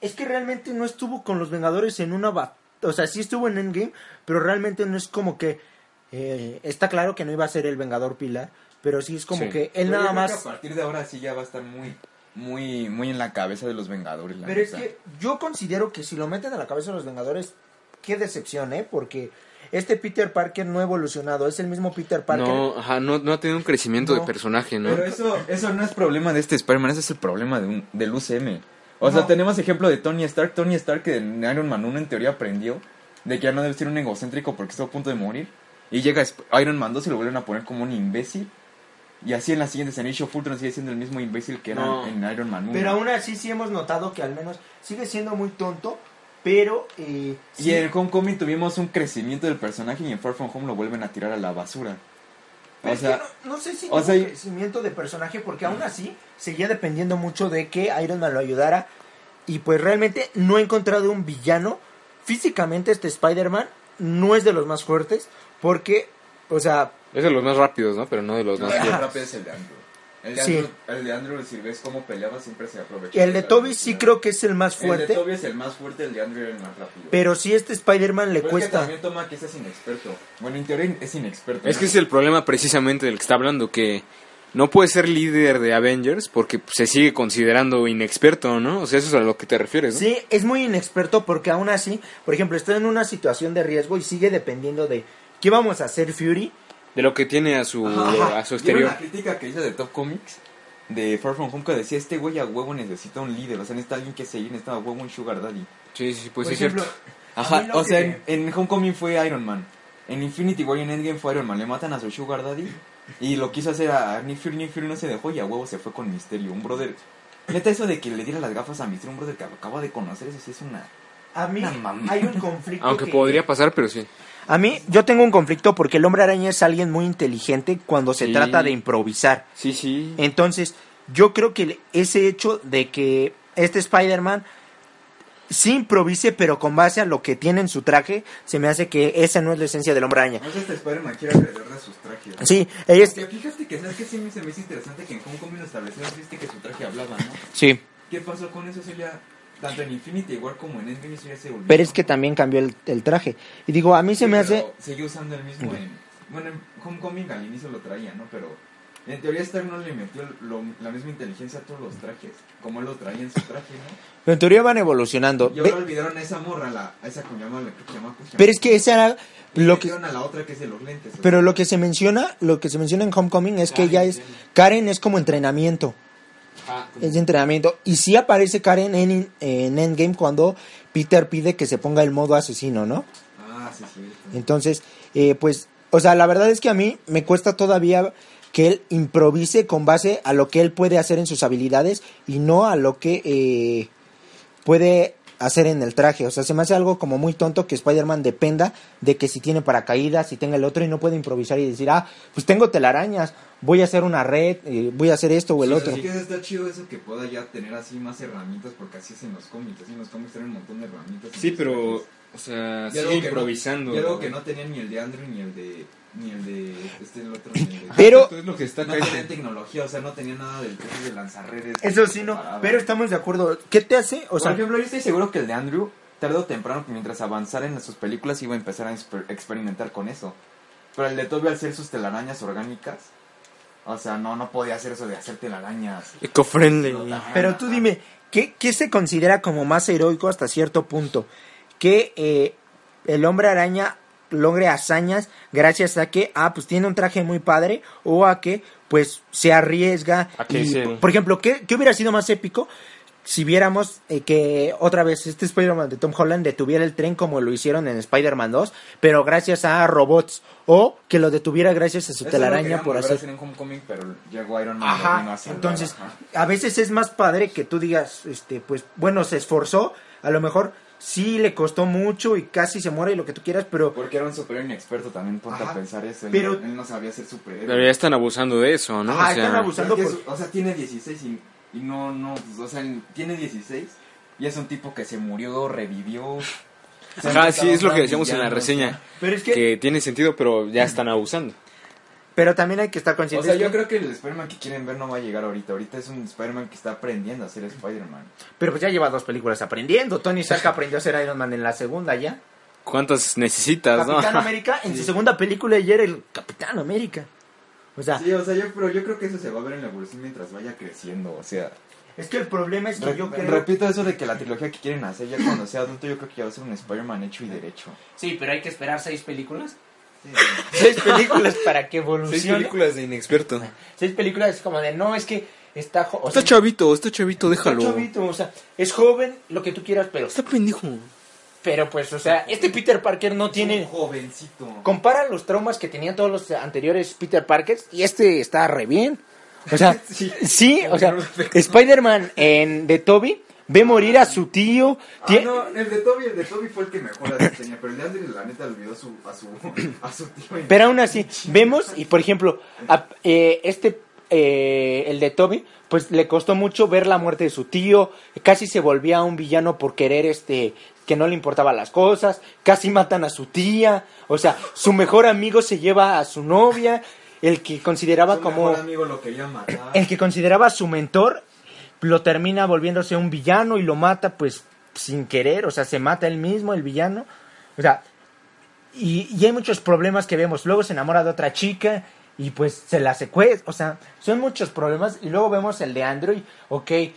es que realmente no estuvo con los Vengadores en una o sea, sí estuvo en Endgame, pero realmente no es como que eh, está claro que no iba a ser el Vengador Pilar, pero sí es como Sí. que él Pero yo nada creo que más a partir de ahora sí ya va a estar muy, muy, muy en la cabeza de los Vengadores. la Pero es que yo considero que si lo meten a la cabeza de los Vengadores, qué decepción, ¿eh? Porque este Peter Parker no ha evolucionado, es el mismo Peter Parker. No, ajá, no, no ha tenido un crecimiento No. de personaje, ¿no? Pero eso, eso no es problema de este Spider-Man, ese es el problema de un, del UCM. O sea, tenemos ejemplo de Tony Stark. Tony Stark que en Iron Man 1 en teoría aprendió de que ya no debe ser un egocéntrico porque está a punto de morir. Y llega Iron Man 2 y lo vuelven a poner como un imbécil. Y así en las siguientes en Age of Ultron sigue siendo el mismo imbécil que era No. en Iron Man 1. Pero aún así sí hemos notado que al menos sigue siendo muy tonto, pero... Eh, Y sí- en Homecoming tuvimos un crecimiento del personaje y en Far From Home lo vuelven a tirar a la basura. pero O es sea, que no, no sé si o sea, y- crecimiento de personaje, porque aún así seguía dependiendo mucho de que Iron Man lo ayudara. Y pues realmente no he encontrado un villano. Físicamente este Spider-Man no es de los más fuertes, porque, o sea, Es de los más rápidos, ¿no? Pero no de los más el más fuertes. rápido es el de Andrew. El de, Sí. Andrew, el de Andrew, si ves cómo peleaba, siempre se aprovecha. el de Toby sí creo que es el más El de fuerte. Toby es el más fuerte, el de Andrew era el más rápido. Pero si este Spider-Man le Pero es que cuesta. también toma que ese es inexperto. Bueno, en teoría es inexperto. Es ¿no? que ese es el problema precisamente del que está hablando, que no puede ser líder de Avengers porque se sigue considerando inexperto, ¿no? O sea, eso es a lo que te refieres, ¿no? Sí, es muy inexperto porque aún así, por ejemplo, está en una situación de riesgo y sigue dependiendo de qué vamos a hacer Fury. De lo que tiene a su, Ajá. a su ¿Vieron exterior. la crítica que hice de Top Comics? De Far From Home que decía, este güey a huevo necesita un líder, o sea, necesita alguien que seguir, necesita a huevo un sugar daddy. Sí, sí, pues por sí, es ejemplo, cierto. Ajá, o sea, que- en, en Homecoming fue Iron Man. En Infinity War y en Endgame fue Iron Man. Le matan a su Sugar Daddy. Y lo quiso hacer a Nick Fury. Nick Fury no se dejó y a huevo se fue con Misterio. Un brother. Neta, eso de que le diera las gafas a Misterio, un brother que acaba de conocer, eso sí es una. A mí Una mamá. hay un conflicto. Aunque que- podría pasar, pero sí. A mí, yo tengo un conflicto porque el hombre araña es alguien muy inteligente cuando se Sí. trata de improvisar. Sí, sí. Entonces, yo creo que ese hecho de que este Spider-Man sí improvise, pero con base a lo que tiene en su traje, se me hace que esa no es la esencia del hombre araña. No sé, este Spider-Man quiere alrededor de sus trajes. Sí, ella es... Porque fíjate que, ¿sabes qué? Sí me se me hizo interesante que en Homecoming lo establecieron. Viste que su traje hablaba, ¿no? Sí, ¿Qué pasó con eso? Ya. Tanto en Infinity War como en Endgame, eso ya se olvidó. pero es que también cambió el, el traje. Y digo, a mí se Sí, me pero hace... Seguía usando el mismo en. Bueno, en Homecoming al inicio lo traía, ¿no? Pero. En teoría Stark no le metió lo- la misma inteligencia a todos los trajes. Como él lo traía en su traje, ¿no? Pero en teoría van evolucionando. Y ahora Ve- olvidaron a esa morra, la, a esa que llama, la que se llama. Pero es que esa era lo que... a la otra que es de los lentes. Pero sea. lo que se menciona, lo que se menciona en Homecoming es que ella es... Karen es como entrenamiento. Es de entrenamiento. Y sí aparece Karen en, en Endgame cuando Peter pide que se ponga el modo asesino, ¿no? Ah, sí, sí. Entonces, eh, pues, o sea, la verdad es que a mí me cuesta todavía que él improvise con base a lo que él puede hacer en sus habilidades y no a lo que eh, puede hacer en el traje. O sea, se me hace algo como muy tonto que Spider-Man dependa de que si tiene paracaídas, si tenga el otro y no puede improvisar y decir, ah, pues tengo telarañas, voy a hacer una red, eh, voy a hacer esto o el Sí, otro. Así que está chido eso que pueda ya tener así más herramientas, porque así es en los cómics. Así en los cómics tienen un montón de herramientas. en Sí, pero, trajes. o sea, sigue que no- improvisando. y algo que no tenía ni el de Andrew ni el de. Ni el de. Este, el otro. Ni el de, Pero- Esto es lo que está no tenía tecnología, o sea, no tenía nada del traje de lanzarredes. Eso sí, no, pero estamos de acuerdo. ¿Qué te hace? O Por sea, ejemplo, yo estoy seguro que el de Andrew, tarde o temprano, mientras avanzara en sus películas, iba a empezar a exper- experimentar con eso. Pero el de Toby, al ser sus telarañas orgánicas, o sea, no, no podía hacer eso de hacer telarañas. Eco-friendly. Pero tú dime, ¿qué, qué se considera como más heroico hasta cierto punto? Que eh, el hombre araña logre hazañas gracias a que, ah, pues tiene un traje muy padre, o a que, pues, se arriesga. A que y, Por ejemplo, ¿qué, qué hubiera sido más épico si viéramos eh, que otra vez este Spider-Man de Tom Holland detuviera el tren como lo hicieron en Spider-Man 2, pero gracias a robots, o que lo detuviera gracias a su Eso telaraña lo por hacer... en Homecoming, pero llegó Iron Man vino Ajá, a salvar, entonces ajá. a veces es más padre que tú digas, este, pues bueno, se esforzó, a lo mejor sí le costó mucho y casi se muere y lo que tú quieras, pero Porque era un superhéroe inexperto también, ponte Ajá. a pensar eso. Él, Pero- él no sabía ser superhéroe. Pero ya están abusando de eso, ¿no? Ajá, o sea, están abusando. Es por- o sea, tiene 16 y, y no, no, pues, o sea, tiene 16 Y es un tipo que se murió, revivió. Ajá, sí, es lo que decíamos en la reseña. Pero es que, Que tiene sentido, pero ya están abusando. Pero también hay que estar O conscientes. sea, yo que- creo que el Spider-Man que quieren ver no va a llegar ahorita. Ahorita es un Spider-Man que está aprendiendo a ser Spider-Man. Pero pues ya lleva dos películas aprendiendo. Tony Stark aprendió a ser Iron Man en la segunda ya. ¿Cuántas necesitas, no? Capitán América en su segunda película ya era el Capitán América. O sea, Sí, o sea, yo, pero yo creo que eso se va a ver en la evolución mientras vaya creciendo. O sea, es que el problema es que re- yo creo... repito eso de que la trilogía que quieren hacer ya cuando sea adulto, yo creo que ya va a ser un Spider-Man hecho y derecho. Sí, pero hay que esperar seis películas. Seis películas para que Seis evolucione. películas de inexperto. Seis películas es como de, no, es que está... o Está sea, chavito, está chavito, está déjalo. chavito, o sea, es joven, lo que tú quieras, pero... Está pendejo. Pero pues, o sea, este Peter Parker no tiene... Un jovencito. Compara los traumas que tenían todos los anteriores Peter Parkers y este está re bien. O sea, sí, o sea, Spider-Man en de Toby ve morir a su tío. Ah, no, el de Toby, el de Toby fue el que mejor la diseña, pero el de Andrew la neta olvidó a su, a su, a su tío. Pero aún así, vemos, y por ejemplo, a- eh, este, eh, el de Toby, pues le costó mucho ver la muerte de su tío, casi se volvía un villano por querer, este, que no le importaban las cosas, casi matan a su tía, o sea, su mejor amigo se lleva a su novia, el que consideraba Su como... mejor amigo lo quería matar. el que consideraba su mentor lo termina volviéndose un villano y lo mata pues sin querer, o sea, se mata él mismo, el villano. O sea, y, y hay muchos problemas que vemos. Luego se enamora de otra chica y pues se la secuestra. O sea, son muchos problemas. Y luego vemos el de Andrew, ok, eh,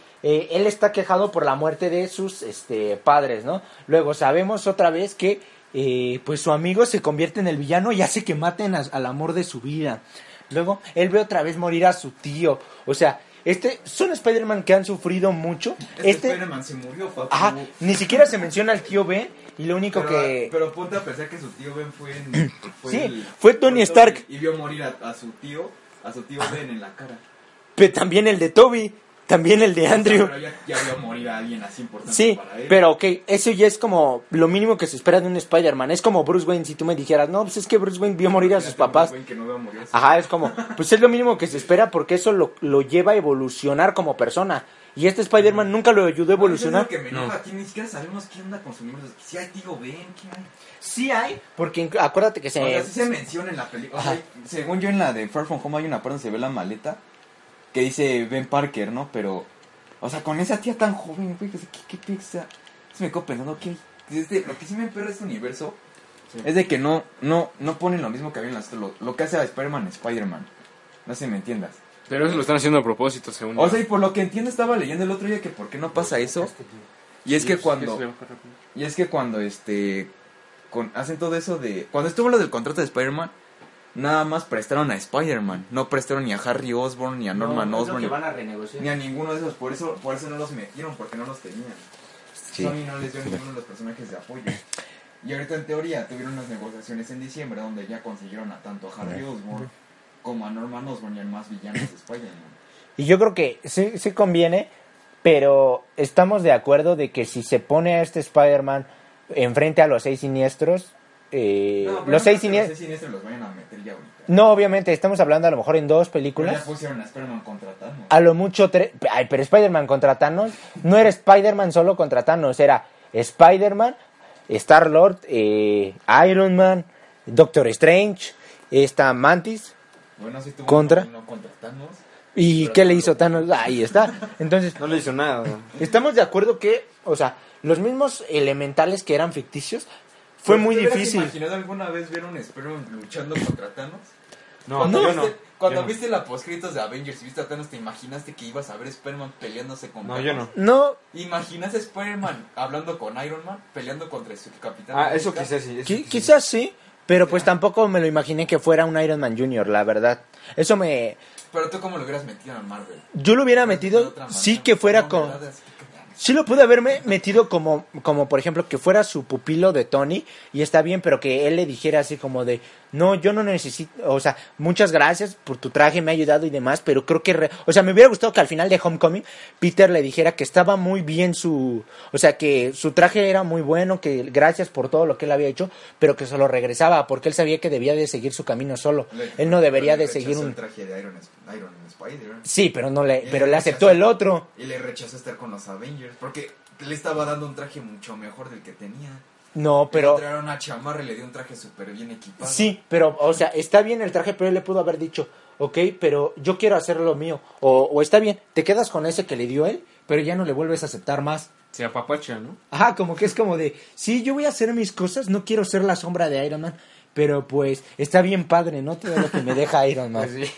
él está quejado por la muerte de sus este, padres, ¿no? Luego sabemos otra vez que eh, pues su amigo se convierte en el villano y hace que maten a- al amor de su vida. Luego, él ve otra vez morir a su tío. O sea, este son Spider-Man que han sufrido mucho. Este, Este, Spider-Man se murió, papu. ajá, ni siquiera se menciona al tío Ben y lo único pero, que pero ponte a pensar que su tío Ben fue en... Fue Sí, fue Tony Stark. Y vio morir a, a su tío, a su tío Ben en la cara. Pero también el de Toby, también el de Andrew. Pero ya, ya vio morir a alguien así importante Sí, para él. pero ok, eso ya es como lo mínimo que se espera de un Spider-Man. Es como Bruce Wayne, si tú me dijeras, no, pues es que Bruce Wayne vio morir a sus papás. güey, que no veo morir a su- Ajá, es como, pues es lo mínimo que se espera porque eso lo, lo lleva a evolucionar como persona. Y este Spider-Man nunca lo ayudó a evolucionar. Eso es lo que me enoja, aquí ni siquiera sabemos quién onda con su número. Si hay tío Ben, ¿quién hay? Sí hay, porque acuérdate que se... O sea, sí se menciona en la película. O sea, Ajá. según yo en la de Far From Home hay una parte donde se ve la maleta que dice Ben Parker, ¿no? Pero, o sea, con esa tía tan joven, güey, que ¿qué, qué pizza? Se me quedo pensando que este, lo que sí me emperra este universo es de que no, no, no ponen lo mismo que había en las lo, lo que hace a Spider-Man Spider-Man. No sé si me entiendas. Pero eso lo están haciendo a propósito, según O sea, y por lo que entiendo estaba leyendo el otro día que por qué no pasa eso. Y es que cuando y es que cuando este con, hacen todo eso de cuando estuvo lo del contrato de Spider-Man nada más prestaron a Spider-Man, no prestaron ni a Harry Osborn ni a Norman Osborn ni, a renegociar. ni a ninguno de esos, por eso por eso no los metieron porque no los tenían. Sony no les dio ninguno de los personajes de apoyo. Y ahorita en teoría tuvieron unas negociaciones en diciembre donde ya consiguieron a tanto a Harry Osborn como a Norman Osborn y al más villanos de Spider-Man. Y yo creo que sí, sí conviene, pero estamos de acuerdo de que si se pone a este Spider-Man enfrente a los seis siniestros, eh, No, los seis los siniestros... los vayan a meter ya ahorita. No, obviamente, estamos hablando a lo mejor en dos Pero películas. ya pusieron a Spider-Man contra Thanos. A lo mucho tres... Ay, pero Spider-Man contra Thanos no era Spider-Man solo contra Thanos, era Spider-Man, Star-Lord, eh, Iron Man, Doctor Strange, esta Mantis. Bueno, sí tuvo Contra. uno- contra Thanos. ¿Y qué le hizo Thanos? Ahí está. Entonces, No le hizo nada. Estamos de acuerdo que, o sea, los mismos elementales que eran ficticios fue muy ¿Te difícil. imaginado alguna vez ver un Spider-Man luchando contra Thanos? No, cuando yo viste, no. Cuando Yo no. viste la postcritos de Avengers y viste a Thanos, ¿te imaginaste que ibas a ver Spider-Man peleándose con No, Thanos? yo no. No, ¿Imaginas a Spider-Man hablando con Iron Man, peleando contra su capitán? Ah, eso quizás sí. eso qui- quizás. quizás sí, pero pues tampoco me lo imaginé que fuera un Iron Man Jr., la verdad. Eso me... Pero tú, ¿cómo lo hubieras metido en Marvel? Yo lo hubiera metido, sí que fuera No, con... ¿verdad? Sí lo pude haberme metido como, como por ejemplo, que fuera su pupilo de Tony y está bien, pero que él le dijera así como de, no, yo no necesito, o sea, muchas gracias por tu traje, me ha ayudado y demás, pero creo que, re- o sea, me hubiera gustado que al final de Homecoming Peter le dijera que estaba muy bien su, o sea, que su traje era muy bueno, que gracias por todo lo que él había hecho, pero que se lo regresaba porque él sabía que debía de seguir su camino solo. Le- Él no debería de seguir un... el traje de Iron, Iron Spider. Sí, pero no le, Y pero le rechazó- aceptó el otro. Y le rechazó estar con los Avengers. Porque le estaba dando un traje mucho mejor del que tenía. No, Pero era una chamarra y le dio un traje súper bien equipado. Sí, pero, o sea, está bien el traje, pero él le pudo haber dicho, ok, pero yo quiero hacer lo mío. O, o está bien, te quedas con ese que le dio él, pero ya no le vuelves a aceptar más. Se apapacha, ¿no? Ajá, como que es como de, sí, yo voy a hacer mis cosas, no quiero ser la sombra de Iron Man, pero pues está bien padre, ¿no? Todo lo que me deja Iron Man. Pues sí.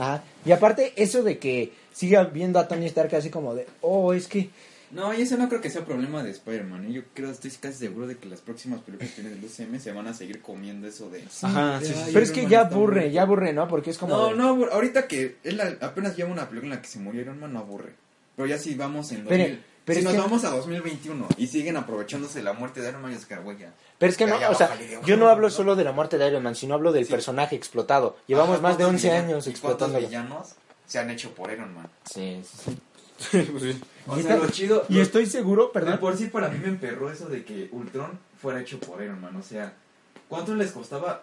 Ajá. Y aparte, eso de que siga viendo a Tony Stark así como de, oh, es que, No, y eso no creo que sea problema de Spider-Man. ¿eh? Yo creo, estoy casi seguro de que las próximas películas que vienen del UCM se van a seguir comiendo eso de... Ajá, sí, sí, "Ay, sí. pero es que ya aburre, muerto". ya aburre, ¿no? Porque es como... No, de- no, aburre. ahorita que él la- apenas lleva una película en la que se murió Iron Man, no aburre. Pero ya si vamos en Pero- 2000, pero si es nos que- vamos a 2021 y siguen aprovechándose la muerte de Iron Man, es que, güey, ya. Pero es que no, o sea, de yo no hablo ¿no? solo de la muerte de Iron Man, sino hablo del Sí. personaje explotado. Llevamos Ajá, más de ¿cuántos 11 villanos- años y ¿Cuántos villanos se han hecho por Iron Man? Sí, sí, sí. Pues. O Y sea, está- lo chido... Y lo- estoy seguro, De perdón, por sí para mí me emperró eso de que Ultron fuera hecho por Iron Man. O sea, ¿cuánto les costaba?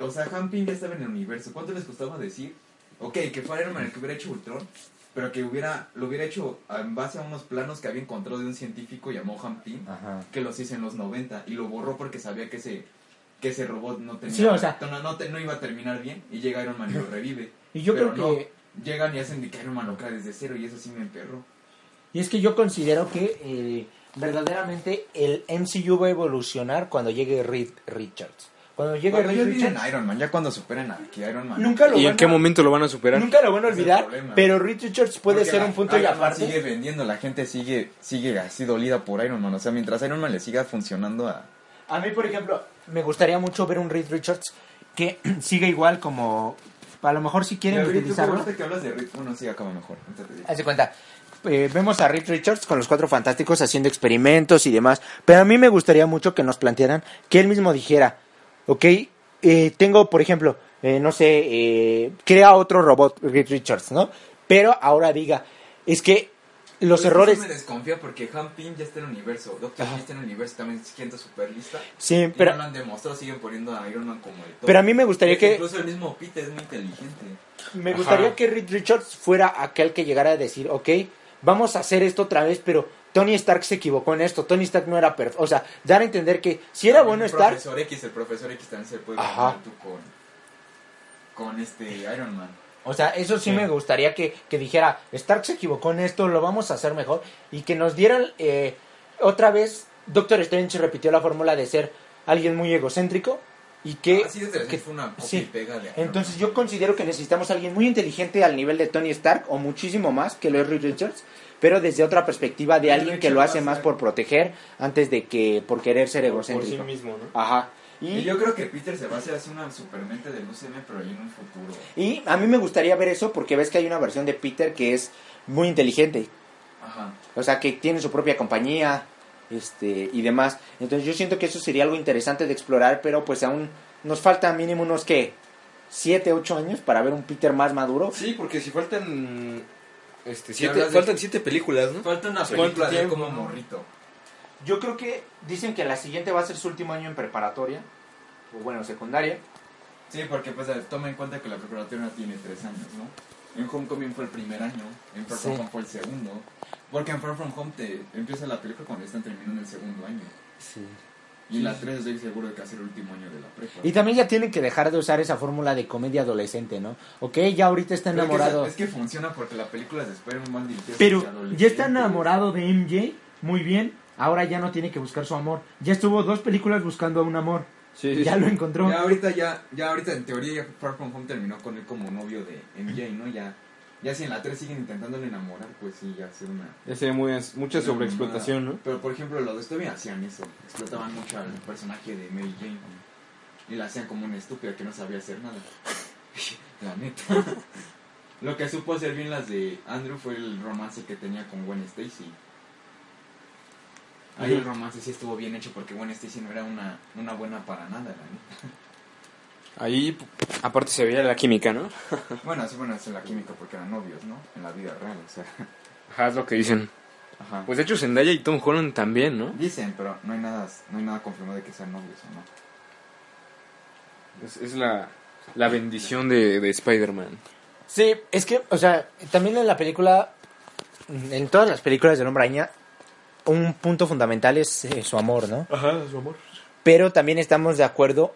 O sea, Hamping ya estaba en el universo. ¿Cuánto les costaba decir? Ok, que fuera Iron Man el que hubiera hecho Ultron, pero que hubiera lo hubiera hecho en base a unos planos que había encontrado de un científico llamado Ajá. que los hizo en los 90 y lo borró porque sabía que ese que ese robot no tenía Sí, o sea- no, no, te- no iba a terminar bien y llega Iron Man y lo revive. Y yo Pero creo que... no, llegan y hacen de que Iron Man lo crea desde cero y eso sí me emperró. Y es que yo considero que eh, verdaderamente el MCU va a evolucionar cuando llegue Reed Richards. Cuando llegue Cuando Reed Richards, a Iron Man, ya cuando superen a Iron Man nunca lo ¿Y van en qué a- momento lo van a superar? Nunca lo van a olvidar, pero Reed Richards puede Porque ser la- un punto Iron Man aparte. sigue vendiendo, la gente sigue sigue así dolida por Iron Man. O sea, mientras Iron Man le siga funcionando a... A mí, por ejemplo, me gustaría mucho ver un Reed Richards que siga igual como... A lo mejor si quieren Rick, utilizarlo. ahorita que hablas de Rick, bueno, sí, acaba mejor. Haz de cuenta. eh, vemos a Reed Richards con los cuatro fantásticos haciendo experimentos y demás. Pero a mí me gustaría mucho que nos plantearan que él mismo dijera, ok, eh, tengo, por ejemplo, eh, no sé, eh, crea otro robot, Reed Richards, ¿no? Pero ahora diga, es que los Pero errores... eso me desconfía porque Han Pym ya está en el universo. Doctor ya está en el universo, también es gente super lista. Sí, Y pero, no lo han demostrado, siguen poniendo a Iron Man como el top. pero a mí me gustaría Es que. Incluso el mismo Peter es muy inteligente. Me Ajá. gustaría que Reed Richards fuera aquel que llegara a decir, ok, vamos a hacer esto otra vez, pero Tony Stark se equivocó en esto, Tony Stark no era perfecto, o sea, dar a entender que si era bueno el Stark, Profesor X, el profesor X también se puede Ajá. tú con, con este Iron Man. o sea, eso sí, Sí. me gustaría que, que dijera, Stark se equivocó en esto, lo vamos a hacer mejor, y que nos dieran eh, otra vez, Doctor Strange repitió la fórmula de ser alguien muy egocéntrico, y que... Así desde que- fue una copia sí. y pega de Entonces yo considero que necesitamos a alguien muy inteligente al nivel de Tony Stark o muchísimo más que lo es Reed Richards, pero desde otra perspectiva de alguien que lo hace más por proteger antes de que por querer ser Por sí egocéntrico. mismo, ¿no? Ajá. Y Y, yo creo que Peter se va a hacer así una supermente del UCM, pero en un futuro. y a mí me gustaría ver eso porque ves que hay una versión de Peter que es muy inteligente, Ajá. o sea, que tiene su propia compañía este y demás. Entonces yo siento que eso sería algo interesante de explorar, pero pues aún nos falta mínimo unos que 7, 8 años para ver un Peter más maduro. Sí, porque si faltan este Si siete, faltan siete películas, ¿no? Falta una ¿Cuánto película de como morrito. Yo creo que dicen que la siguiente va a ser su último año en preparatoria, o bueno, secundaria. Sí, porque pues toma en cuenta que la preparatoria tiene tres años, ¿no? En Homecoming fue el primer año, en Far From Sí. Home fue el segundo. Porque en Far From Home te empieza la película cuando están terminando el segundo año. Y la 3 estoy seguro de que a ser el último año de la prepa. Y también ya tienen que dejar de usar esa fórmula de comedia adolescente, ¿no? Ok, ya ahorita está que enamorado. Es que, funciona porque la película de Spider-Man van dirigidas Pero ya está enamorado de MJ, muy bien. Ahora ya no tiene que buscar su amor. Ya estuvo dos películas buscando un amor. Sí, Ya lo encontró. Ya ahorita ya, ya ahorita en teoría ya Far From Home terminó con él como novio de MJ, ¿no? Ya, ya si en la 3 siguen intentándole enamorar, pues sí, ya hace una... Ya sería muy, mucha sobreexplotación. ¿no? Pero por ejemplo, los de Story hacían eso, explotaban mucho al personaje de Mary Jane y la hacían como una estúpida que no sabía hacer nada. la neta. Lo que supo hacer bien las de Andrew fue el romance que tenía con Gwen Stacy. Ahí el romance sí estuvo bien hecho porque Gwen Stacy no era una, una buena para nada, la neta. Ahí, aparte se veía la química, ¿no? Bueno, sí, bueno, es la química porque eran novios, ¿no? En la vida real, o sea. Ajá, es lo que dicen. Ajá. Pues de hecho Zendaya y Tom Holland también, ¿no? Dicen, pero no hay nada, no hay nada confirmado de que sean novios o no. Es, es la, la bendición de, de Spider-Man. Sí, es que, o sea, también en la película, en todas las películas del Hombre Araña, un punto fundamental es eh, su amor, ¿no? Ajá, su amor. Pero también estamos de acuerdo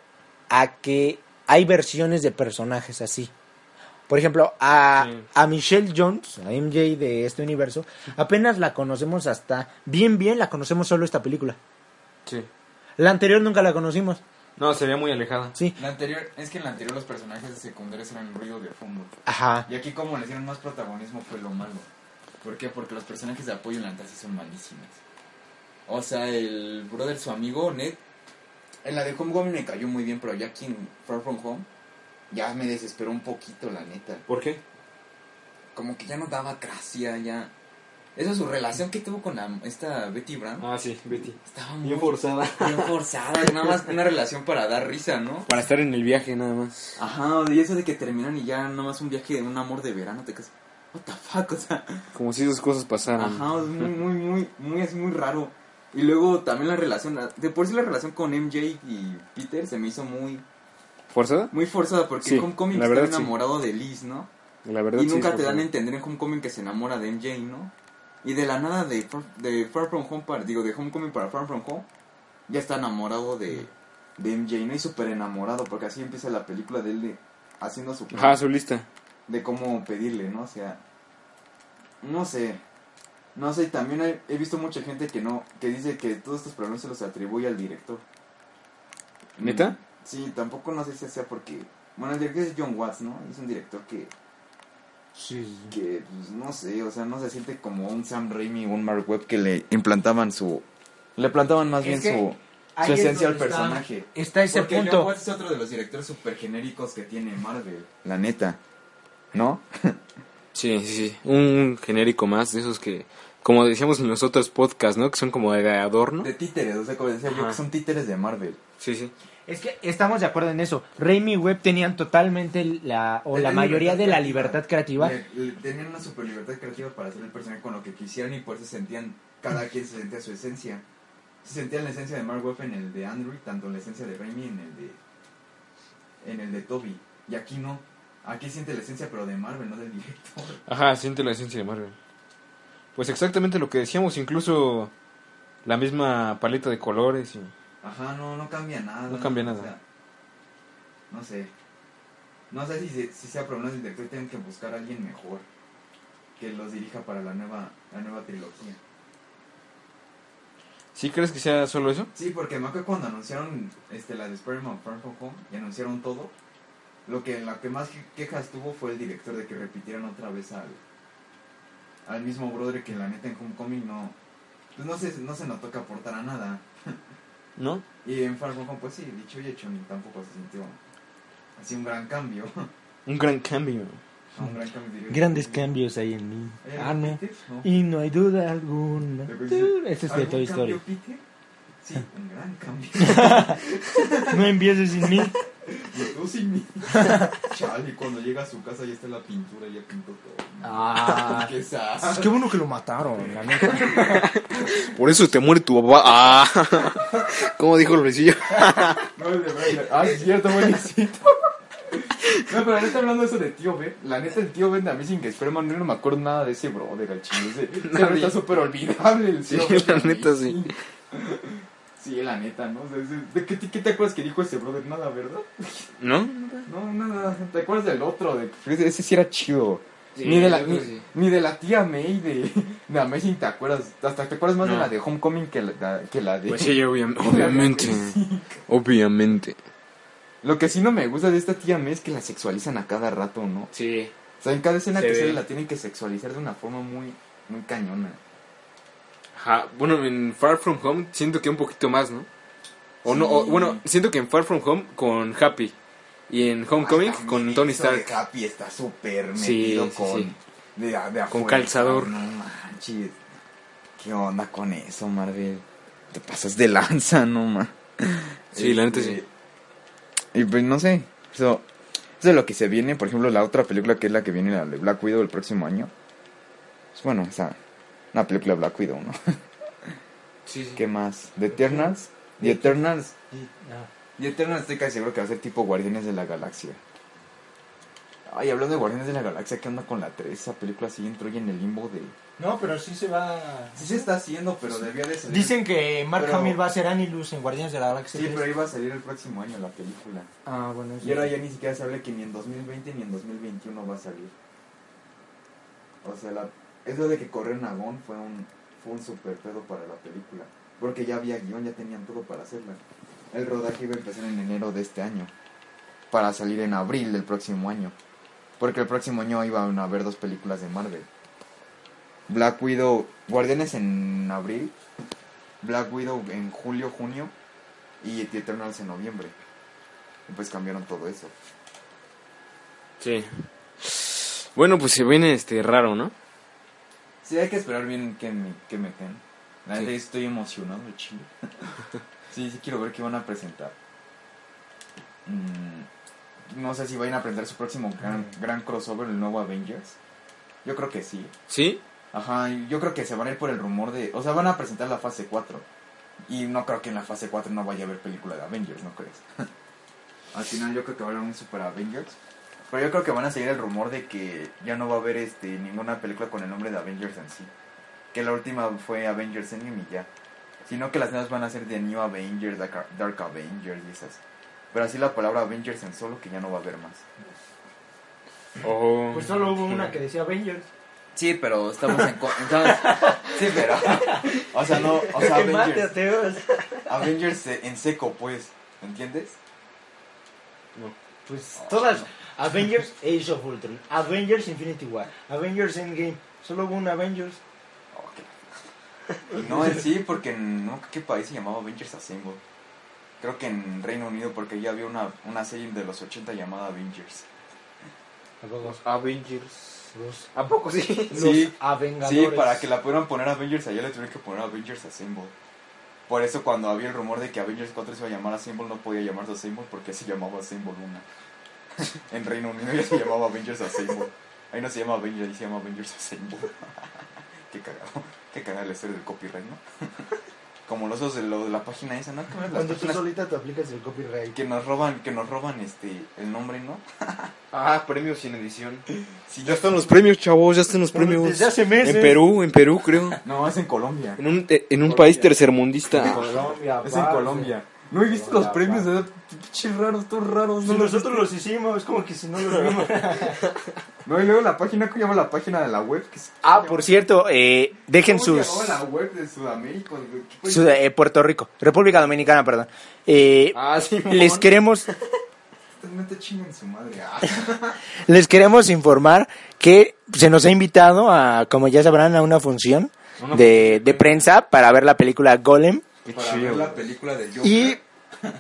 a que hay versiones de personajes así. Por ejemplo, a, Sí. a Michelle Jones, a MJ de este universo, apenas la conocemos hasta, bien, bien, la conocemos solo esta película. Sí. La anterior nunca la conocimos, No, sería muy alejada. sí. La anterior, es que en la anterior los personajes secundarios eran ruido de fondo. Ajá. Y aquí como le dieron más protagonismo fue lo malo. ¿Por qué? Porque los personajes de apoyo en la sí son malísimos. O sea, el brother, su amigo, Ned, en la de Homecoming me cayó muy bien, pero ya aquí en Far From Home, ya me desesperó un poquito, la neta. ¿Por qué? Como que ya no daba gracia, ya... Esa su relación que tuvo con la, esta Betty Brown. Ah, sí, Betty. Estaba muy Bien forzada. bien forzada, nada más una relación para dar risa, ¿no? Para estar en el viaje nada más. Ajá, y eso de que terminan y ya nada más un viaje, un amor de verano, te quedas... What the fuck, o sea... Como si esas cosas pasaran. Ajá, es muy, muy, muy, muy, es muy raro. Y luego también la relación, de por sí la relación con MJ y Peter se me hizo muy, ¿Forzada? muy forzada porque Sí, Homecoming está sí. enamorado de Liz, ¿no? La verdad Y sí, nunca te dan a entender en Homecoming que se enamora de MJ, ¿no? Y de la nada de, Far- de Far From Home para, digo, de Homecoming para Far From Home, ya está enamorado de, de MJ, ¿no? Y súper enamorado porque así empieza la película de él de, haciendo su Ajá, su lista. De cómo pedirle, ¿no? O sea, no sé, no sé, también he, he visto mucha gente que no, que dice que todos estos problemas se los atribuye al director. ¿Neta? Mm, Sí, tampoco no sé si sea porque, bueno, el director es John Watts, ¿no? Es un director que, Sí. que, pues, no sé, o sea, no se siente como un Sam Raimi o un Mark Webb que le implantaban su, le plantaban más Es bien su, su es esencia al personaje. Está ese Porque John punto. Watts es otro de los directores super genéricos que tiene Marvel. La neta, ¿no? Sí, sí, sí. Un genérico más de esos que, como decíamos en los otros podcasts, ¿no? Que son como de adorno. De títeres, o sea, como decía yo, que son títeres de Marvel. Sí, sí. Es que estamos de acuerdo en eso. Raimi y Webb tenían totalmente la, o la mayoría de la libertad creativa. Le- le- tenían una super libertad creativa para hacer el personaje con lo que quisieran y por eso sentían, cada quien se sentía su esencia. Se sentían la esencia de Mark Webb en el de Andrew, tanto la esencia de Raimi en el de en el de Toby. Y aquí no. Aquí siente la esencia pero de Marvel, no del director. Ajá, siente la esencia de Marvel. Pues exactamente lo que decíamos, incluso la misma paleta de colores y... Ajá, no, no cambia nada. No cambia o nada. sea, no sé. No sé si, si sea problema del director tienen que buscar a alguien mejor que los dirija para la nueva, la nueva trilogía. ¿Sí crees que sea solo eso? Sí, porque me acuerdo cuando anunciaron este, la de Spider-Man Far From Home y anunciaron todo, lo que, la que más que- quejas tuvo fue el director de que repitieran otra vez al, al mismo brother que la neta en Homecoming no, pues no se, no se notó que aportara nada. ¿No? Y en Far From Home, pues sí, dicho y hecho, ni tampoco se sintió así un gran cambio. Un gran cambio. un gran cambio directo. Grandes cambios hay en mí. ¿Hay Ah, no. Y no hay duda alguna. Ese es de ¿algún Toy cambio, Story. Peter? Sí, un gran cambio. No empieces sin mí. Y tú sin mí. Chale, cuando llega a su casa ya está la pintura, ya pintó todo. Ah, Qué sad. qué bueno que lo mataron, la neta. Por eso te muere tu papá. Ah. ¿Cómo dijo Luisillo? No, el de Brian. Ah, es cierto, buenísimo. No, pero neta hablando de eso de tío Ben, la neta el tío Ben de Amazing Spider-Man, no me acuerdo nada de ese brother, al chile. Ese, ese neta súper olvidable el Sí, tío Ben la neta, sí. Sí, la neta, ¿no? O sea, ese- ¿De qué, qué te acuerdas que dijo ese brother? Nada, ¿verdad? ¿No? No, nada. ¿Te acuerdas del otro? De, ese sí era chido. Sí, ni, de la, ni, sí. ni de la tía May de, de Amazing te acuerdas. Hasta te acuerdas más de la de Homecoming que la, que la de... Pues sí, obvia- obviamente. Obviamente. Lo que sí no me gusta de esta tía May es que la sexualizan a cada rato, ¿no? Sí. O sea, en cada escena Se que ve. sale la tienen que sexualizar de una forma muy, muy cañona. Ajá. Bueno, en Far From Home siento que un poquito más, ¿no? O no, o- bueno, siento que en Far From Home con Happy y en Homecoming Hasta con Tony eso de Stark. Happy está súper metido sí, con... sí. De, de Con calzador. No manches. ¿Qué onda con eso, Marvel? Te pasas de lanza, no ma. Sí, la neta Este, sí. Y pues no sé. Eso, eso es lo que se viene. Por ejemplo, la otra película que es la que viene, la de Black Widow el próximo año. Pues bueno, o sea, una película de Black Widow, ¿no? Sí, sí. ¿Qué más? ¿The Eternals? The Eternals. Ah. The Eternals estoy casi seguro que va a ser tipo Guardianes de la Galaxia. Ay, hablando de Guardianes de la Galaxia, ¿qué onda con la 3? Esa película sí entró ya en el limbo de... No, pero sí se va... Sí se está haciendo, pero debía de salir... Dicen que Mark Pero- Hamill va a ser Anilus en Guardianes de la Galaxia. Sí, 3. pero iba a salir el próximo año la película. Ah, bueno. Y ahora ya ni siquiera se habla que ni en 2020 ni en 2021 va a salir. O sea, la... eso de que correr Nagón fue un, fue un super pedo para la película. Porque ya había guion, ya tenían todo para hacerla. El rodaje iba a empezar en enero de este año. Para salir en abril del próximo año. Porque el próximo año iban a haber dos películas de Marvel. Black Widow, Guardianes en abril, Black Widow en julio, junio y Eternals en noviembre. Y pues cambiaron todo eso. Sí. Bueno, pues se viene este raro, ¿no? Sí, hay que esperar bien que, me, que meten. La Sí. estoy emocionado de chile. sí, sí quiero ver qué van a presentar. Mm, no sé si vayan a presentar su próximo gran, gran crossover, el nuevo Avengers. Yo creo que sí. ¿Sí? Ajá, yo creo que se van a ir por el rumor de... O sea, van a presentar la fase 4. Y no creo que en la fase 4 no vaya a haber película de Avengers, ¿no crees? Al final yo creo que va a haber un Super Avengers. Pero yo creo que van a seguir el rumor de que ya no va a haber este ninguna película con el nombre de Avengers en sí. Que la última fue Avengers Endgame y ya. Sino que las nuevas van a ser de New Avengers, Dark, Avengers y esas. Pero así la palabra Avengers en solo que ya no va a haber más. Oh. Pues solo hubo una que decía Avengers. Sí, pero estamos en... estamos- sí, pero... O sea, no... O sea, Avengers. Avengers en seco, pues. ¿Me entiendes? Pues todas. Avengers Age of Ultron. Avengers Infinity War. Avengers Endgame. Solo hubo un Avengers. Y no en sí, porque en no, ¿qué país se llamaba Avengers Assemble? Creo que en Reino Unido, porque ya había una, una serie de los 80 llamada Avengers. Avengers. Los, ¿A poco sí? Sí, Avengadores. Sí, para que la pudieran poner Avengers allá le tuvieron que poner Avengers Assemble. Por eso cuando había el rumor de que Avengers 4 se iba a llamar Assemble, no podía llamarse Assemble porque se llamaba Assemble 1. en Reino Unido ya se llamaba Avengers Assemble. Ahí no se llama Avengers, ahí se llama Avengers Assemble. Qué cagado. Qué cagada la historia del copyright, ¿no? Como los de, lo de la página esa, ¿no? ¿Cómo es las Cuando tú solita te aplicas el copyright. que nos roban, que nos roban este el nombre, ¿no? Ah, premios sin edición. Sí, Ya están los premios, chavos, ya están los premios. desde hace meses. En Perú, en Perú, creo. No, es en Colombia. En un, eh, en un país tercermundista. Colombia, Es en. Colombia. ¿No he visto los premios de pinches raros, todos raros? Si ¿no? nosotros los hicimos, es como que si no los vimos. No, y luego la página, ¿cómo llama la página de la web? Que es- ah, por cierto, eh, dejen ¿Cómo sus... la web de Sudamérica? güey? ¿Qué fue? Su- eh, Puerto Rico, República Dominicana, perdón. Eh, Ah, sí. les queremos su madre. Ah. les queremos informar que se nos ha invitado a, como ya sabrán, a una función de, de prensa para ver la película Golem. Para ver la película de Joker. Y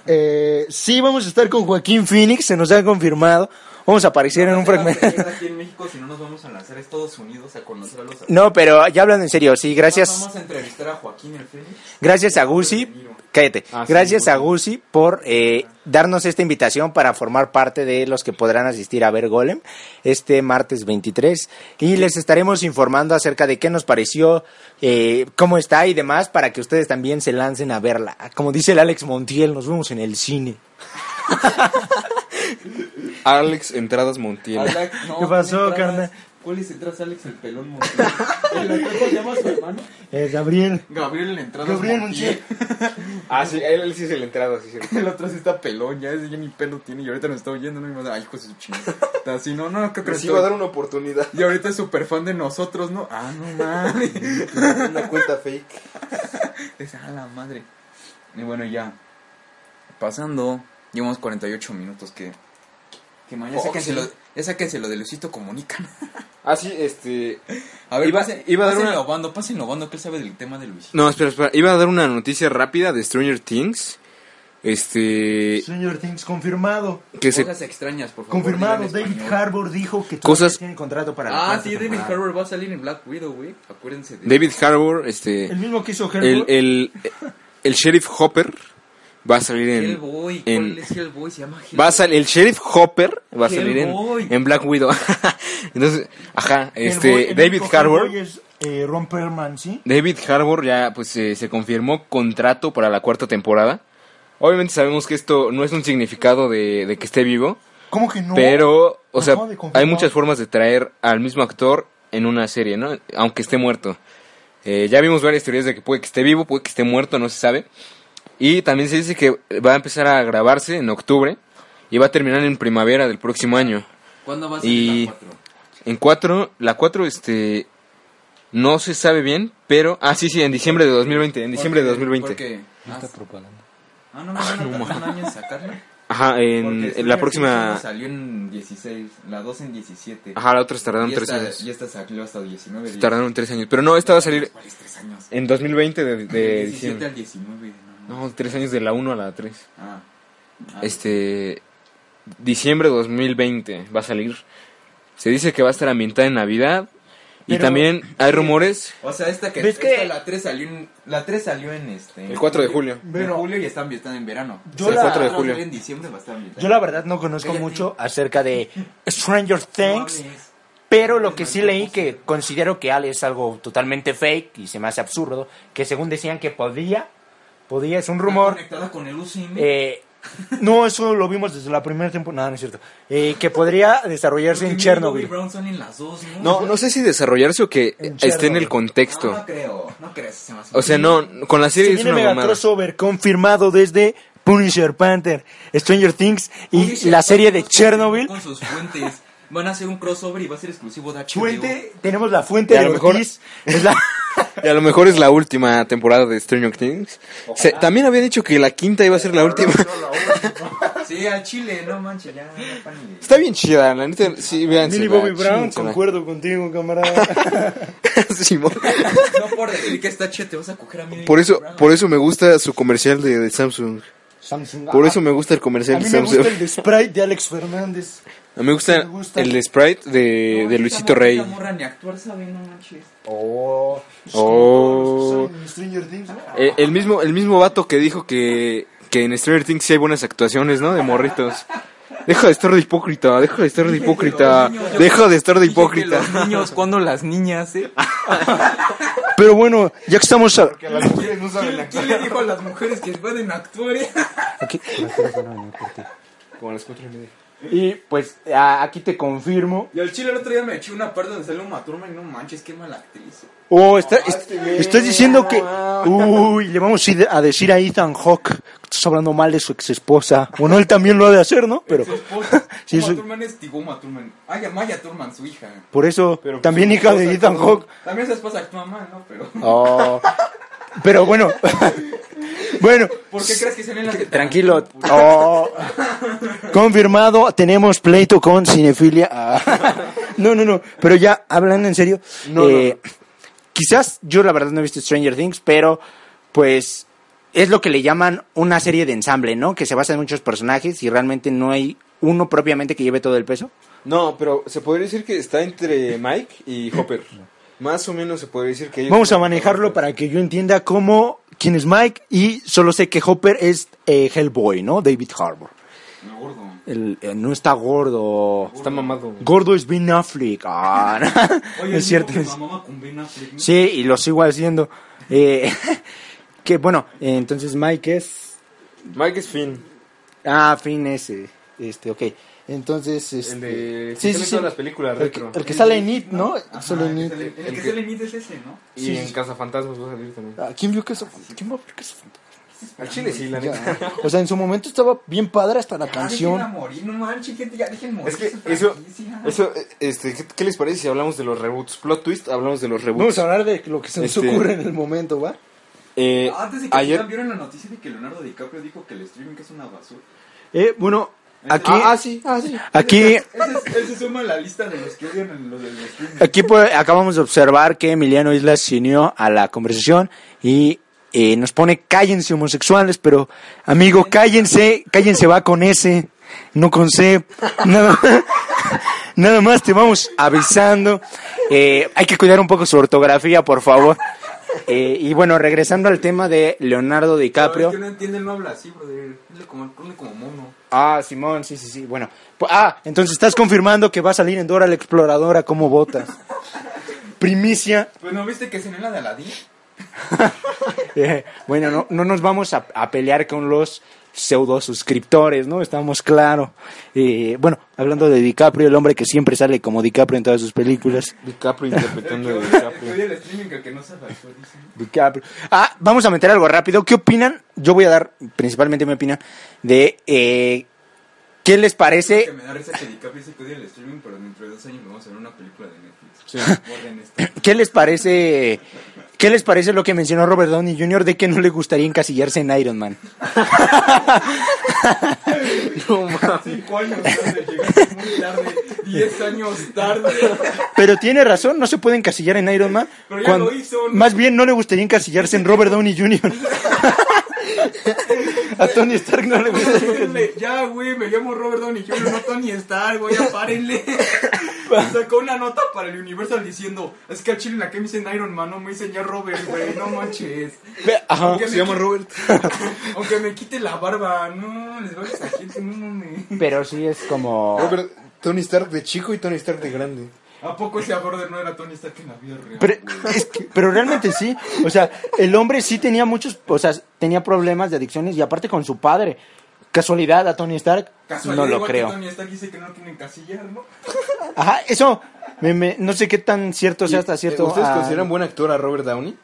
eh, sí, vamos a estar con Joaquín Phoenix, se nos ha confirmado. Vamos a aparecer en un fragmento. Aquí en México, si no nos vamos a lanzar a Estados Unidos a conocer a los No, pero ya hablando en serio, sí, gracias. Vamos a entrevistar a Joaquín el Fénix. Gracias a Gusi, cállate. Ah, Gracias a Gusi por eh, darnos esta invitación para formar parte de los que podrán asistir a ver Golem este martes 23 y les estaremos informando acerca de qué nos pareció, eh, cómo está y demás para que ustedes también se lancen a verla. Como dice el Alex Montiel, nos vemos en el cine. Alex Entradas Montiel. Alex, no, ¿Qué pasó, carnal? ¿Cuáles entradas Alex el pelón Montiel? ¿El ¿Cómo se llama su hermano? Eh, Gabriel. Gabriel el entradas Gabriel Montiel. Ah, sí, él sí es el entrado, sí, sí. El otro sí está pelón, ya ese ya ni pelo tiene y ahorita nos está oyendo, no y me ay, hijo de su chingada. Está así, no, no, creo que Pero sí va a dar una oportunidad. Y ahorita es súper fan de nosotros, ¿no? Ah, no mames. Una cuenta fake. Dice, a la madre. Y bueno, ya. Pasando, llevamos 48 minutos que. Que man, ya Oh, sáquense, sí. lo, ya sáquense lo de Luisito Comunican. Ah, sí, este... A ver, Iba- pase, iba a dar pásenlo una- Obando, pásenlo Obando, que él sabe del tema de Luisito. No, espera, espera. Iba a dar una noticia rápida de Stranger Things. Este... Señor Things, confirmado. Que se... Cosas extrañas, por favor. Confirmado, David. Harbour dijo que Cosas- tiene contrato para la Ah, sí, David temporada. Harbour va a salir en Black Widow, güey. Acuérdense de. David Harbour, este... El mismo que hizo Harbour. El, el, el Sheriff Hopper va a salir en... Hellboy. en- ¿Cuál es Hellboy? Se llama Hellboy. Va a salir, el Sheriff Hopper va a salir en, Hellboy. en Black Widow. Entonces, ajá, este, boy- el David Harbour, Hellboy es eh, Ron Perlman, ¿sí? David Harbour ya pues eh, se confirmó contrato para la cuarta temporada. Obviamente sabemos que esto no es un significado de, de que esté vivo, ¿Cómo que no? Pero, o Me sea, hay muchas formas de traer al mismo actor en una serie, ¿no? Aunque esté muerto. Eh, ya vimos varias teorías de que puede que esté vivo, puede que esté muerto, no se sabe. Y también se dice que va a empezar a grabarse en octubre y va a terminar en primavera del próximo año. ¿Cuándo va a Y- salir la 4? En 4, la 4, este, no se sabe bien, pero, ah, sí, sí, en diciembre de 2020, en diciembre de 2020. Porque... Ah, ah, no, no, no, no, año en sacarla. Ajá, en, en la próxima, salió en 16, la 2 en 17. ajá, la otra tardaron y 3 esta, años. Y esta salió hasta 19 días. Tardaron 3 años, pero no, esta va a salir ¿Cuáles 3 años? en 2020 de, de Del 17 diciembre. al 19. No, no. No, 3 años de la 1 a la 3. Ah. Ah, Este, diciembre de 2020 va a salir. Se dice que va a estar ambientada en Navidad. Y Pero- también hay rumores. O sea, esta que, ¿Ves esta, que- la 3 salió en la 3 salió en este en El 4 de julio. En julio y está ambientada en verano. Yo O sea, la- el 4 de julio. En diciembre va a estar ambientada. Yo la verdad no conozco Cállate. mucho acerca de Stranger No Things, hables. pero lo que sí leí que considero que Ale es algo totalmente fake y se me hace absurdo, que según decían que podía, podía, es un rumor, conectada con el UCM. eh, no, eso lo vimos desde la primera temporada, no, no es cierto, eh, que podría desarrollarse en Chernobyl. Brown son en las dos, ¿no? No, no sé si desarrollarse o que En esté en el contexto. No, no creo, no creo. se me O sea, no, con la Se serie es viene una mega mamada. crossover confirmado desde Punisher, Panther, Stranger Things y Punisher, la serie de Chernobyl. Con sus fuentes. Van a hacer un crossover y va a ser exclusivo de HBO. Fuente, tenemos la fuente Y a de lo mejor- Ortiz, es la- Y a lo mejor es la última temporada de Stranger Things. Se- también había dicho que la quinta iba a ser la última. Sí, al Chile, no manches, ya, Está bien chida, la neta. Sí, vean. Millie Bobby Brown, concuerdo contigo, camarada. Simón. No por decir que está chete, vas a coger a mí. Por eso, por eso me gusta su comercial de, de Samsung. Samsung. Por Ah, eso me gusta el A comercial mí de me Samsung. gusta el de Sprite de Alex Fernández. A mí me gusta, me gusta. el Sprite de, de Luisito Rey. Esta morra ni actuar sabe, no manches. Oh. Oh. Stranger Things, ¿no? Eh, el mismo, el mismo vato que dijo que, que en Stranger Things sí hay buenas actuaciones, ¿no? De morritos. Deja de estar de hipócrita, deja de estar de hipócrita, deja de estar de hipócrita. Los niños, cuando las niñas, eh? Pero bueno, ya que estamos a... ¿Quién, quién le dijo a las mujeres que pueden actuar? eh? Aquí. Como a las cuatro y media. Y pues a- aquí te confirmo. Y al chile el otro día me eché una parte donde sale una turma y no manches, qué mala actriz. Oh, está, est- estás diciendo que... Uy, le vamos a ir a decir a Ethan Hawke que estás hablando mal de su ex esposa. Bueno, él también lo ha de hacer, ¿no? Pero... Su esposa, Sí, Uma eso- Thurman es Tigoma Thurman. Ay, Maya Thurman, su hija. Por eso, Pero, también hija de Ethan Hawke. También su esposa actúa mal, ¿no? Pero... Oh. Pero bueno, bueno, ¿Por qué crees que se ven las tranquilo. Oh. Confirmado, tenemos pleito con cinefilia. Ah. No, no, no, pero ya hablando en serio, eh, quizás yo la verdad no he visto Stranger Things, pero pues es lo que le llaman una serie de ensamble, ¿no? Que se basa en muchos personajes y realmente no hay uno propiamente que lleve todo el peso. No, pero se podría decir que está entre Mike y Hopper. Más o menos se podría decir que ellos Vamos a manejarlo para que yo entienda cómo quién es Mike y solo sé que Hopper es eh, Hellboy, ¿no? David Harbour. No, gordo. El- eh, no está gordo. Está mamado. Gordo es Ben Affleck. Ah, no, Oye, es cierto. Que es- mamá con Ben Affleck, ¿no? Sí, y lo sigo haciendo. Eh, que bueno, eh, entonces Mike es. Mike es Finn. Ah, fin ese. Este, ok. Entonces, este. El de... Sí, sí, todas las películas El que, retro. el que sale en It, ¿no? Ajá, Sale en el It. que sale- el El que sale en It es ese, ¿no? Y sí, en sí. Cazafantasmas va a salir también. Ah, ¿Quién vio eso? ¿Quién va a ver eso? Al chile sí, la neta. O sea, en su momento estaba bien padre hasta la Ya, dejen canción. morir, no manches, gente, ya dejen morir. Es que eso, eso, este, ¿qué, qué les parece si hablamos de los reboots? Plot twist, hablamos de los reboots. Vamos a hablar de lo que se nos Este- ocurre en el momento, ¿va? Eh, Antes de que ayer, vieron la noticia de que Leonardo DiCaprio dijo que el streaming es una basura. Eh, bueno, aquí, ah, ah, sí, ah, sí. aquí, se suma a la lista de los que odian en los del aquí pues, acabamos de observar que Emiliano Islas se unió a la conversación y eh, nos pone cállense homosexuales, pero amigo, cállense, cállense va con S, no con C, nada, nada más te vamos avisando. Eh, hay que cuidar un poco su ortografía, por favor. Eh, y bueno, regresando al tema de Leonardo Pero DiCaprio. es que no entiende, no habla así, brother. Dile como, ponle como mono. Ah, Simón, sí, sí, sí. Bueno, pues, ah, entonces estás confirmando que va a salir en Dora la Exploradora como botas. Primicia. Pues no viste que se en la de Aladdin. Eh, bueno, no, no nos vamos a, a pelear con los pseudo suscriptores, ¿no? Estamos claro. Eh, bueno, hablando de DiCaprio, el hombre que siempre sale como DiCaprio en todas sus películas. DiCaprio interpretando a Que DiCaprio. DiCaprio. Ah, vamos a meter algo rápido. ¿Qué opinan? Yo voy a dar principalmente mi opinión de eh, qué les Que parece. me da risa que DiCaprio odia el streaming, pero dentro de dos años vamos a ver una película de Netflix. Sí. ¿Qué les parece? ¿Qué les parece lo que mencionó Robert Downey Jr. de que no le gustaría encasillarse en Iron Man? Cinco años tarde, llegaste muy tarde. Diez años tarde. Pero tiene razón, no se puede encasillar en Iron Man. Pero ya lo hizo, ¿no? Más bien no le gustaría encasillarse en Robert Downey Jr. A Tony Stark no le. Párenle, Ya, güey, me llamo Robert Downey Jr., no Tony Stark, güey, ya párenle. Sacó una nota para el Universal diciendo, es que al chile en la que me dicen Iron Man, no me dicen ya Robert, güey, no manches. Ajá. Aunque me Se llama quite- Robert. Aunque me quite la barba, no, les va a esa gente, no mames. Pero sí es como. Robert, Tony Stark de chico y Tony Stark de grande. ¿A poco ese Border no era Tony Stark en la vida real? Pero, güey? es que- pero realmente sí. O sea, el hombre sí tenía muchos. O sea, tenía problemas de adicciones y aparte con su padre. Casualidad a Tony Stark. Casualidad, no lo igual que creo. Tony Stark dice que no lo quieren encasillar, ¿no? Ajá, eso. me- me- no sé qué tan cierto sea hasta ¿Y, eh, cierto. ¿Ustedes ah, consideran buen actor a Robert Downey?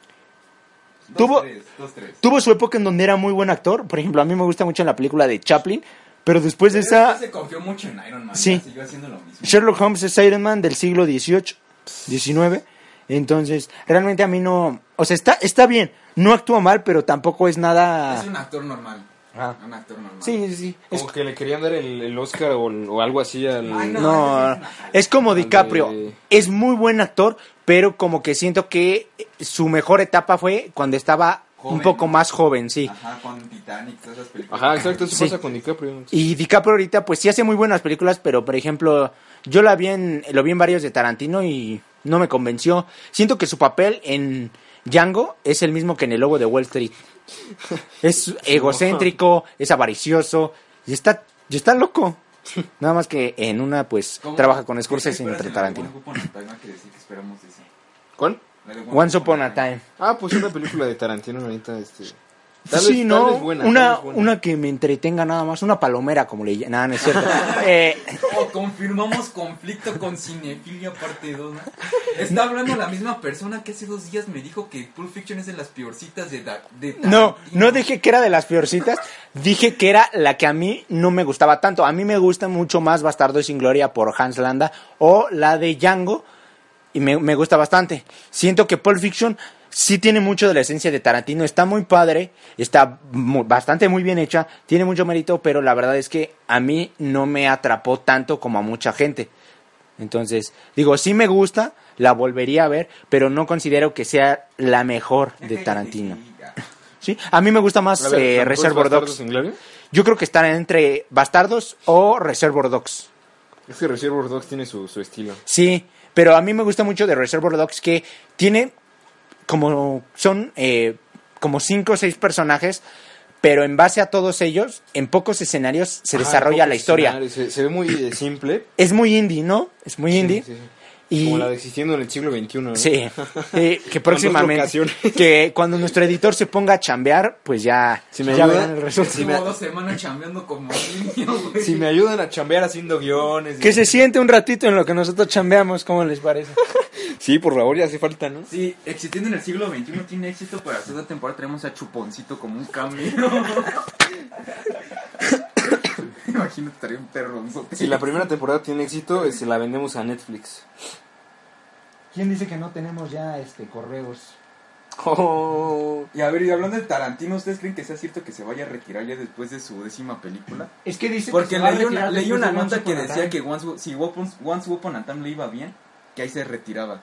Dos, Tuvo- tres, dos, tres. Tuvo su época en donde era muy buen actor. Por ejemplo, a mí me gusta mucho en la película de Chaplin. Pero después de esa. se confió mucho en Iron Man, Sí. ya siguió haciendo lo mismo. Sherlock Holmes es Iron Man del siglo XVIII, XIX. Entonces, realmente a mí no. O sea, está, está bien. No actúa mal, pero tampoco es nada. Es un actor normal. Ah. Un actor normal. Sí, sí, sí. Es, Como que le querían dar el, el Oscar o, o algo así al... Ay, no. no, es como de- DiCaprio. Es muy buen actor, pero como que siento que su mejor etapa fue cuando estaba un poco más joven, sí. Ajá, con Titanic, todas esas películas. Ajá, exacto, eso Sí. pasa con DiCaprio. Y DiCaprio ahorita pues sí hace muy buenas películas, pero por ejemplo, yo la vi en, lo vi en varios de Tarantino y no me convenció. Siento que su papel en Django es el mismo que en el logo de Wall Street. Es egocéntrico, es avaricioso y está, y está loco. Nada más que en una pues trabaja con ¿Qué Scorsese entre en de Tarantino. ¿Cuál? Once Upon a Time. Ah, pues una película de Tarantino ahorita, este... Tal sí, vez- no, vez buena, una, tal vez buena. una que me entretenga nada más, una palomera como le llaman. Nada, no es cierto. Eh, Oh, confirmamos conflicto con Cinefilia parte 2, ¿no? Está hablando la misma persona que hace dos días me dijo que Pulp Fiction es de las peorcitas de, da- de No, Tarantino. no dije que era de las peorcitas, dije que era la que a mí no me gustaba tanto. A mí me gusta mucho más Bastardo sin Gloria por Hans Landa o la de Django y me, me gusta bastante. Siento que Pulp Fiction sí tiene mucho de la esencia de Tarantino, está muy padre, está mu- bastante muy bien hecha, tiene mucho mérito, pero la verdad es que a mí no me atrapó tanto como a mucha gente. Entonces, digo, sí me gusta, la volvería a ver, pero no considero que sea la mejor de Tarantino. Sí, a mí me gusta más eh, ¿la mejor es Reservoir Dogs. Yo creo que están entre Bastardos o Reservoir Dogs. Es que Reservoir Dogs tiene su, su estilo. Sí, pero a mí me gusta mucho de Reservoir Dogs que tiene como son eh, como cinco o seis personajes, pero en base a todos ellos, en pocos escenarios se desarrolla la historia. Se, se ve muy simple. Es muy indie, ¿no? Es muy indie. Sí, sí, sí. Y Como la de existiendo en el siglo XXI. ¿no? Sí, eh, que próximamente, que cuando nuestro editor se ponga a chambear, pues ya, Si me ya ayuda, verán el resultado. si me- dos semanas chambeando como niño, güey. Si me ayudan a chambear haciendo guiones. Que se siente un ratito en lo que nosotros chambeamos, ¿cómo les parece? Sí, por favor, ya hace falta, ¿no? Sí, existiendo en el siglo XXI tiene éxito, para la segunda temporada tenemos a Chuponcito como un cambio. Imagínate, estaría un perronzote. Si la primera temporada tiene éxito, eh, se la vendemos a Netflix. ¿Quién dice que no tenemos ya este correos? Oh, Y a ver, y hablando de Tarantino, ¿ustedes creen que sea cierto que se vaya a retirar ya después de su décima película? Es que dice Porque que se va a leí una, leí una nota que decía Time. que once, si Once, once Upon a Time le iba bien, que ahí se retiraba.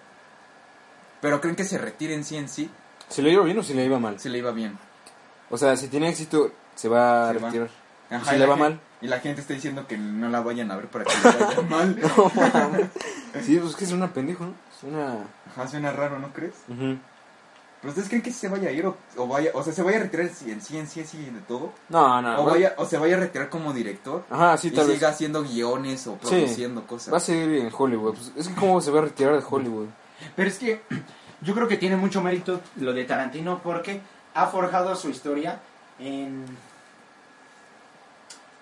Pero creen que se retire en sí en sí, ¿Se le iba bien o se le iba mal? si le iba bien. O sea, si tiene éxito, se va a va. retirar. Ajá, si le va mal. Y la gente está diciendo que no la vayan a ver para que le vaya mal. Sí, pues es que es una pendejo, ¿no? Es una... Ajá, suena raro, ¿no crees? Ujú. ¿Pero ustedes creen que sí se vaya a ir o, o vaya, o sea, se vaya a retirar en sí, en sí, en sí, en sí de todo? No, no. o, va- vaya, o se vaya a retirar como director Ajá, sí, y tal vez. siga haciendo guiones o Sí. produciendo cosas. Va a seguir en Hollywood. Pues es que cómo se va a retirar de Hollywood. Pero es que yo creo que tiene mucho mérito lo de Tarantino porque ha forjado su historia en...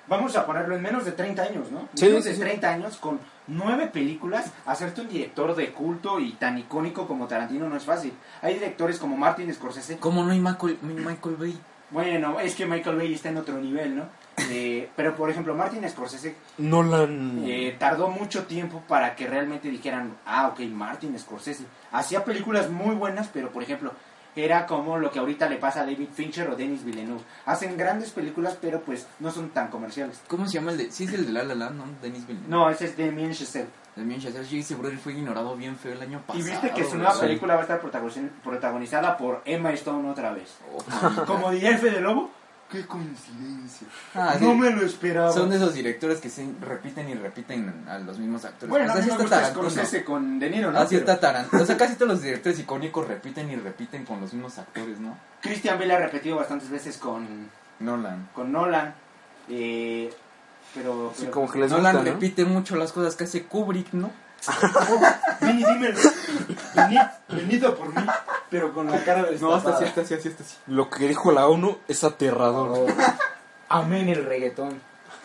Vamos a ponerlo en menos de 30 años, ¿no? Sí, menos sí, de sí. 30 años con nueve películas, hacerte un director de culto y tan icónico como Tarantino no es fácil. Hay directores como Martin Scorsese ¿Cómo no hay Michael, Michael Bay? Bueno, es que Michael Bay está en otro nivel, ¿no? Eh, pero, por ejemplo, Martin Scorsese Nolan. eh, tardó mucho tiempo para que realmente dijeran, ah, ok, Martin Scorsese. Hacía películas muy buenas, pero, por ejemplo, era como lo que ahorita le pasa a David Fincher o Denis Villeneuve. Hacen grandes películas, pero pues no son tan comerciales. ¿Cómo se llama el de...? Sí es el de La La Land, ¿no? Denis Villeneuve. No, ese es Damien Chazelle. Damien Chazelle, sí, ese brother fue ignorado bien feo el año Y pasado. viste que su nueva película va a estar protagoniz- protagonizada por Emma Stone otra vez. Oh, Como diría el Fede Lobo, qué coincidencia. Ah, sí. No me lo esperaba. Son de esos directores que se repiten y repiten a los mismos actores. Bueno, O a sea, mí me gusta. Scorsese con De Niro, ¿no? Así Pero está Tarantino. O sea, casi todos los directores icónicos repiten y repiten con los mismos actores, ¿no? Christian Bale ha repetido bastantes veces con, Nolan. con Nolan. eh, pero, Sí, pero- como que les Nolan gusta, ¿no? repite mucho las cosas que hace Kubrick, ¿no? Vini, dímelo. Venid, venido por mí, pero con la cara de No, hasta así, hasta así, hasta así. Lo que dijo la ONU es aterrador. Amén el reggaetón.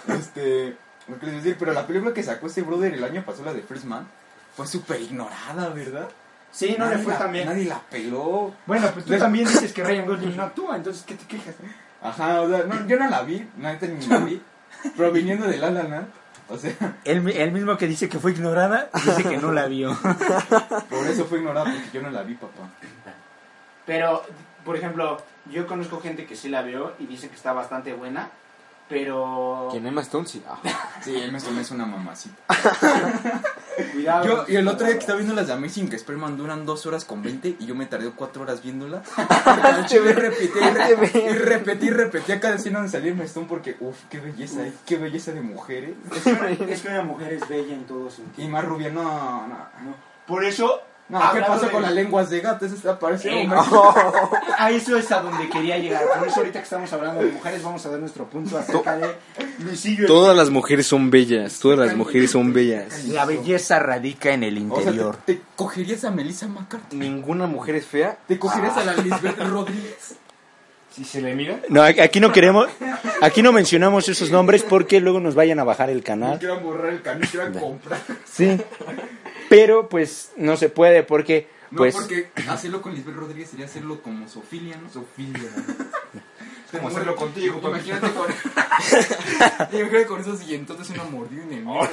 Este, lo que les iba a decir, pero la película que sacó este brother el año pasado, la de First Man, fue súper ignorada, ¿verdad? Sí, no le fue la- tan bien. Nadie la peló. Bueno, pues tú también dices que Ryan Gosling no actúa, entonces ¿qué te quejas? Ajá, o sea, no, yo no la vi, neta ni la vi, pero viniendo de La La Land, o sea, El, el mismo que dice que fue ignorada, dice que no la vio. por eso fue ignorada, porque yo no la vi, papá. Pero, por ejemplo, yo conozco gente que sí la vio y dice que está bastante buena, pero... ¿Quién Emma Stone? Sí. Ah. Sí, me tomé es una mamacita. Cuidado. Yo, y el otro día que estaba viendo las de Amazing Spider-Man duran 2 horas con 20 y yo me tardé 4 horas viéndolas. y repetí, y repetí, y repetí, y repetí a cada escena donde salía el Stone porque, uff, qué belleza, hay, qué belleza de mujeres. Es que una mujer es bella en todo sentido. Y más rubia, no, no. No. Por eso... No, ¿qué hablando pasó de- con las lenguas de gato? Eso está pareciendo. Eh, A eso es a donde quería llegar. Por eso ahorita que estamos hablando de mujeres vamos a dar nuestro punto acerca de Luisillo. Todas las mujeres son bellas. Todas las mujeres son bellas. La belleza radica en el O sea, interior. ¿te, te cogerías a Melissa McCarthy? Ninguna mujer es fea. ¿Te cogerías a la Lisbeth Rodríguez? Si se le mira. No, aquí no queremos, aquí no mencionamos esos nombres porque luego nos vayan a bajar el canal. Quieran borrar el canal, quieran comprar. Sí. Pero pues no se puede porque No, pues porque hacerlo con Lisbeth Rodríguez sería hacerlo como Sofilia, ¿no? Sofilia. Como hacerlo contigo, papi. Imagínate con... Imagínate con esos y entonces una mordida en el.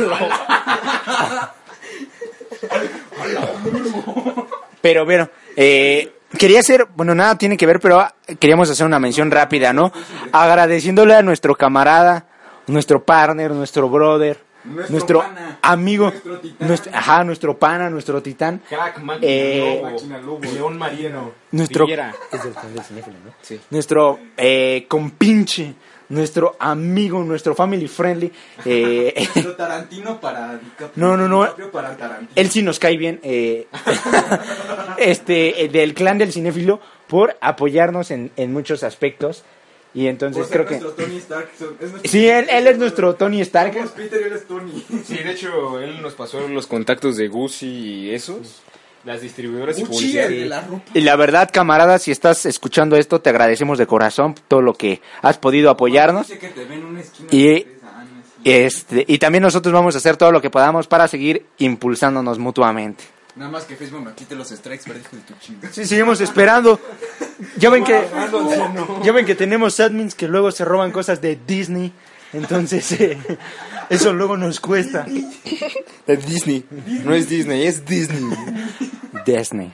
Pero bueno, eh, quería hacer, bueno, nada tiene que ver, pero ah, queríamos hacer una mención rápida, ¿no? Agradeciéndole a nuestro camarada, nuestro partner, nuestro brother, Nuestro nuestro, pana, amigo, nuestro titán. nuestro- ajá, nuestro pana, nuestro titán, Crack, máquina, Eh, lobo, máquina, lobo. león marino. nuestro. Sí. nuestro eh, compinche, nuestro amigo, nuestro family friendly, eh, Nuestro Tarantino para DiCaprio. No, no, no. Para Tarantino. él sí nos cae bien, eh, este, eh, del clan del cinéfilo, por apoyarnos en, en muchos aspectos. Y entonces creo que... nuestro Tony Stark. son- es nuestro- Sí, él, él es nuestro Tony Stark. Somos Peter él es Tony. Sí, de hecho, él nos pasó los contactos de Gucci y esos. Las distribuidoras y Gucci, de la ropa. Y la verdad, camarada, si estás escuchando esto, te agradecemos de corazón todo lo que has podido apoyarnos. Dice que te ven una y- Este, y también nosotros vamos a hacer todo lo que podamos para seguir impulsándonos mutuamente. Nada más que Facebook me quite los strikes, pero hijo de tu chinga. Sí, seguimos esperando. Ya ven que ya ven que tenemos admins que luego se roban cosas de Disney. Entonces, eh, eso luego nos cuesta. De Disney. No es Disney, es Disney. Disney.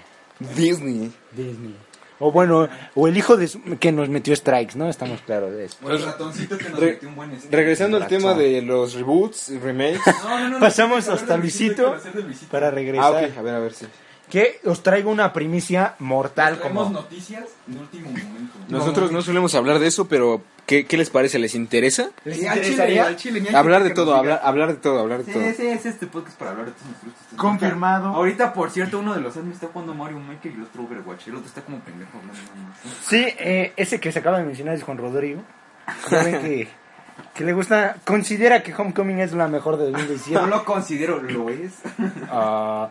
Disney. Disney. O bueno, o el hijo de su- que nos metió strikes, ¿no? Estamos claros de eso. O el ratoncito que nos Re- metió un buen strike. Regresando al tema de los reboots, remakes. No, no, no, Pasamos hasta Luisito Luisito. para Ah, regresar. ok, a ver, a ver, sí. Que os traigo una primicia mortal como... noticias de último momento. Nosotros no solemos hablar de eso, pero ¿qué, qué les parece? ¿Les interesa? ¿Les interesaría? Hablar de todo, hablar, hablar de todo, hablar de todo. Sí, sí, es este podcast para hablar de todos. Confirmado. Ahorita, por cierto, uno de los admins está jugando Mario Maker y el otro Overwatch. El otro está como pendejo hablando nada más. Sí, eh, ese que se acaba de mencionar es Juan Rodrigo. Ya ven que, que le gusta, considera que Homecoming es la mejor de Yo 2017. lo considero, lo es. Ah,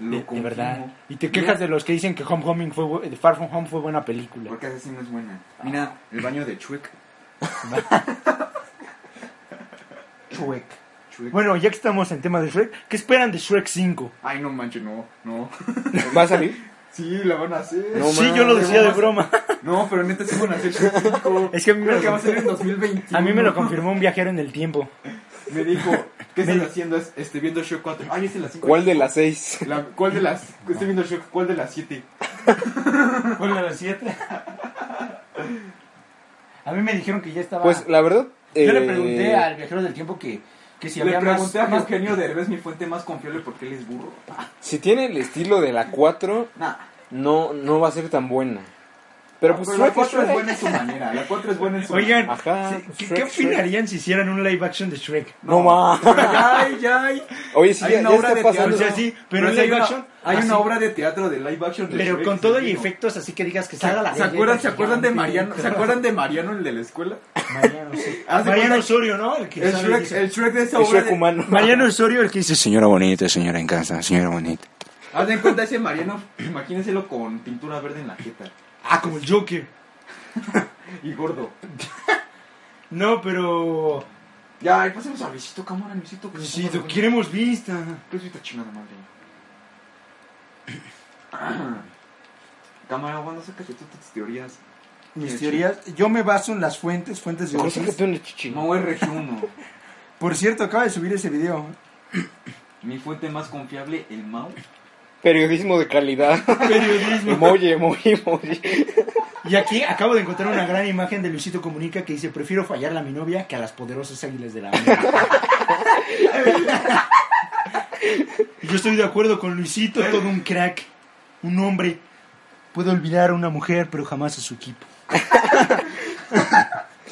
Lo De, verdad. Y te quejas de los que dicen que Homecoming fue de Far From Home fue buena película. Porque esa sí no es buena. Mira, el baño de Chuek. Shrek. Shrek. Bueno, ya que estamos en tema de Shrek, ¿qué esperan de Shrek 5? Ay, no manches, no, no. ¿Va a salir? Sí, la van a hacer. No sí, yo lo decía de broma. No, pero neta sí van a hacer Shrek 5. Es que a mí me Creo lo que va a salir en 2021. A mí me lo confirmó un viajero en el tiempo. Me dijo, ¿qué estás haciendo? Es- Este, viendo Shrek 4. Ay, es en las 5. ¿Cuál de las seis? La- ¿Cuál de las? Estoy viendo Shrek, ¿cuál de las 7? ¿Cuál de las 7? A mí me dijeron que ya estaba... Pues la verdad. Yo le eh, pregunté al viajero del tiempo que, que si Le había más... pregunté a más- Eugenio Derbez, mi fuente más confiable, porque él es burro. Si tiene el estilo de la 4, Nah. no, no va a ser tan buena. Pero pues la Shrek 4 es buena en su manera. La 4 es buena en su Oigan, Ajá, sí, ¿qué, Shrek, qué opinarían si hicieran un live action de Shrek? No más. Ya, ya. Oye, sí, Hay ya, una ya obra está pasando. teatro. O sea, sí, pero en hay live una- action, Hay así. una obra de teatro de live action de Pero Shrek con todo y efectos así que digas que ¿Se, salga la ¿se acuerdan, ¿Se acuerdan de? Mariano? ¿Se acuerdan de Mariano, el de la escuela? Mariano, sí. Mariano Osorio, ¿no? El que El Shrek, dice- el Shrek de esa El obra. Shrek de- humano. Mariano Osorio, el que dice... Señora bonita, señora en casa, señora bonita. Haz de cuenta ese Mariano, imagínenselo con pintura verde en la jeta. Ah, como el Joker. Y gordo. No, pero... Ya, ahí pasemos a Luisito Cámara, Luisito. que bueno. queremos vista. ¿Qué es esta chingada madre? Cámara, cuando sacas de tus teorías? Mis teorías, yo me baso en las fuentes, fuentes de. No es RG1. Por cierto, acaba de subir ese video. Mi fuente más confiable, el Mau. Periodismo de calidad. Periodismo. emoji, emoji, emoji. Y aquí acabo de encontrar una gran imagen de Luisito Comunica que dice, prefiero fallarle a mi novia que a las poderosas águilas de la América. Yo estoy de acuerdo con Luisito, todo un crack, un hombre. Puede olvidar a una mujer, pero jamás a su equipo.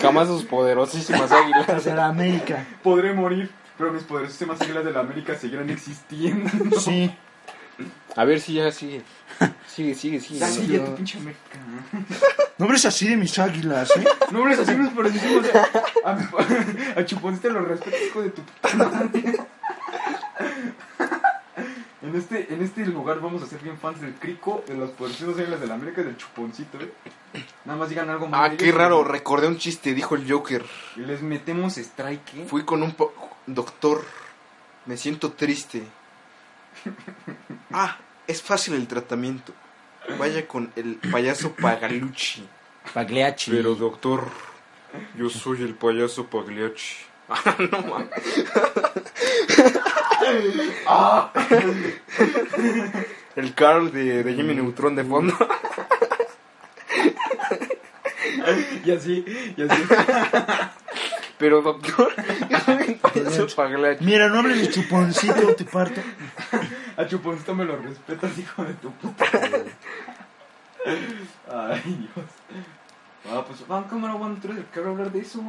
Jamás sus poderosísimas águilas. De la América. Podré morir, pero mis poderosísimas águilas de la América seguirán existiendo. Sí. A ver si ya sigue. Sigue, sigue, sigue. Ya sigue tu pinche América. No hables así de mis águilas, ¿eh? No hables así, nos parecimos a, a, a Chuponcito los respetos, hijo de tu puta madre. En este, en este lugar vamos a ser bien fans del Crico, de los poderosísimos águilas de la América y del Chuponcito, ¿eh? Nada más digan algo más. Ah, de qué raro, recordé un chiste, dijo el Joker. Y les metemos strike, ¿eh? Fui con un po- doctor, me siento triste. Ah, es fácil el tratamiento. Vaya con el payaso Pagalucci. Pagliacci. Pero doctor, yo soy el payaso Pagliacci. Ah, no mames. El Carl de, de Jimmy Neutron de fondo. Y así, y así. Pero doctor, yo soy el payaso. Mira, no hables de chuponcito, te parto. A Chuponcito me lo respetas, hijo de tu puta. Ay, Dios. Ah, pues, van, cámara, van, tú eres el que va a hablar de eso.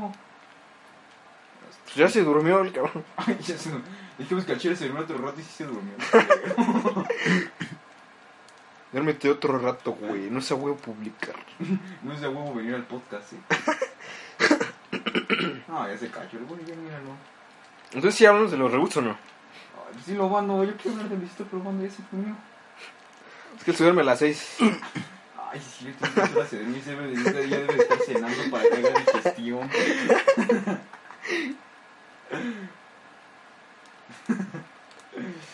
Ya se durmió el cabrón. Ay, ya se... Dijimos que al chile se durmió otro rato y sí se durmió. Duérmete otro rato, güey. No se huevo publicar. No es de huevo venir al podcast, ¿eh? No, ya se cayó. Bueno, ya míralo. Entonces, ¿sí hablamos de los reboots o no? Sí lo mando. Yo quiero hablar de Luisito, pero cuando ya se durmió. Es que él se duerme a las 6. Ay, sí, cierto, es dormir. se debe de- Ya debe estar cenando para que haga digestión.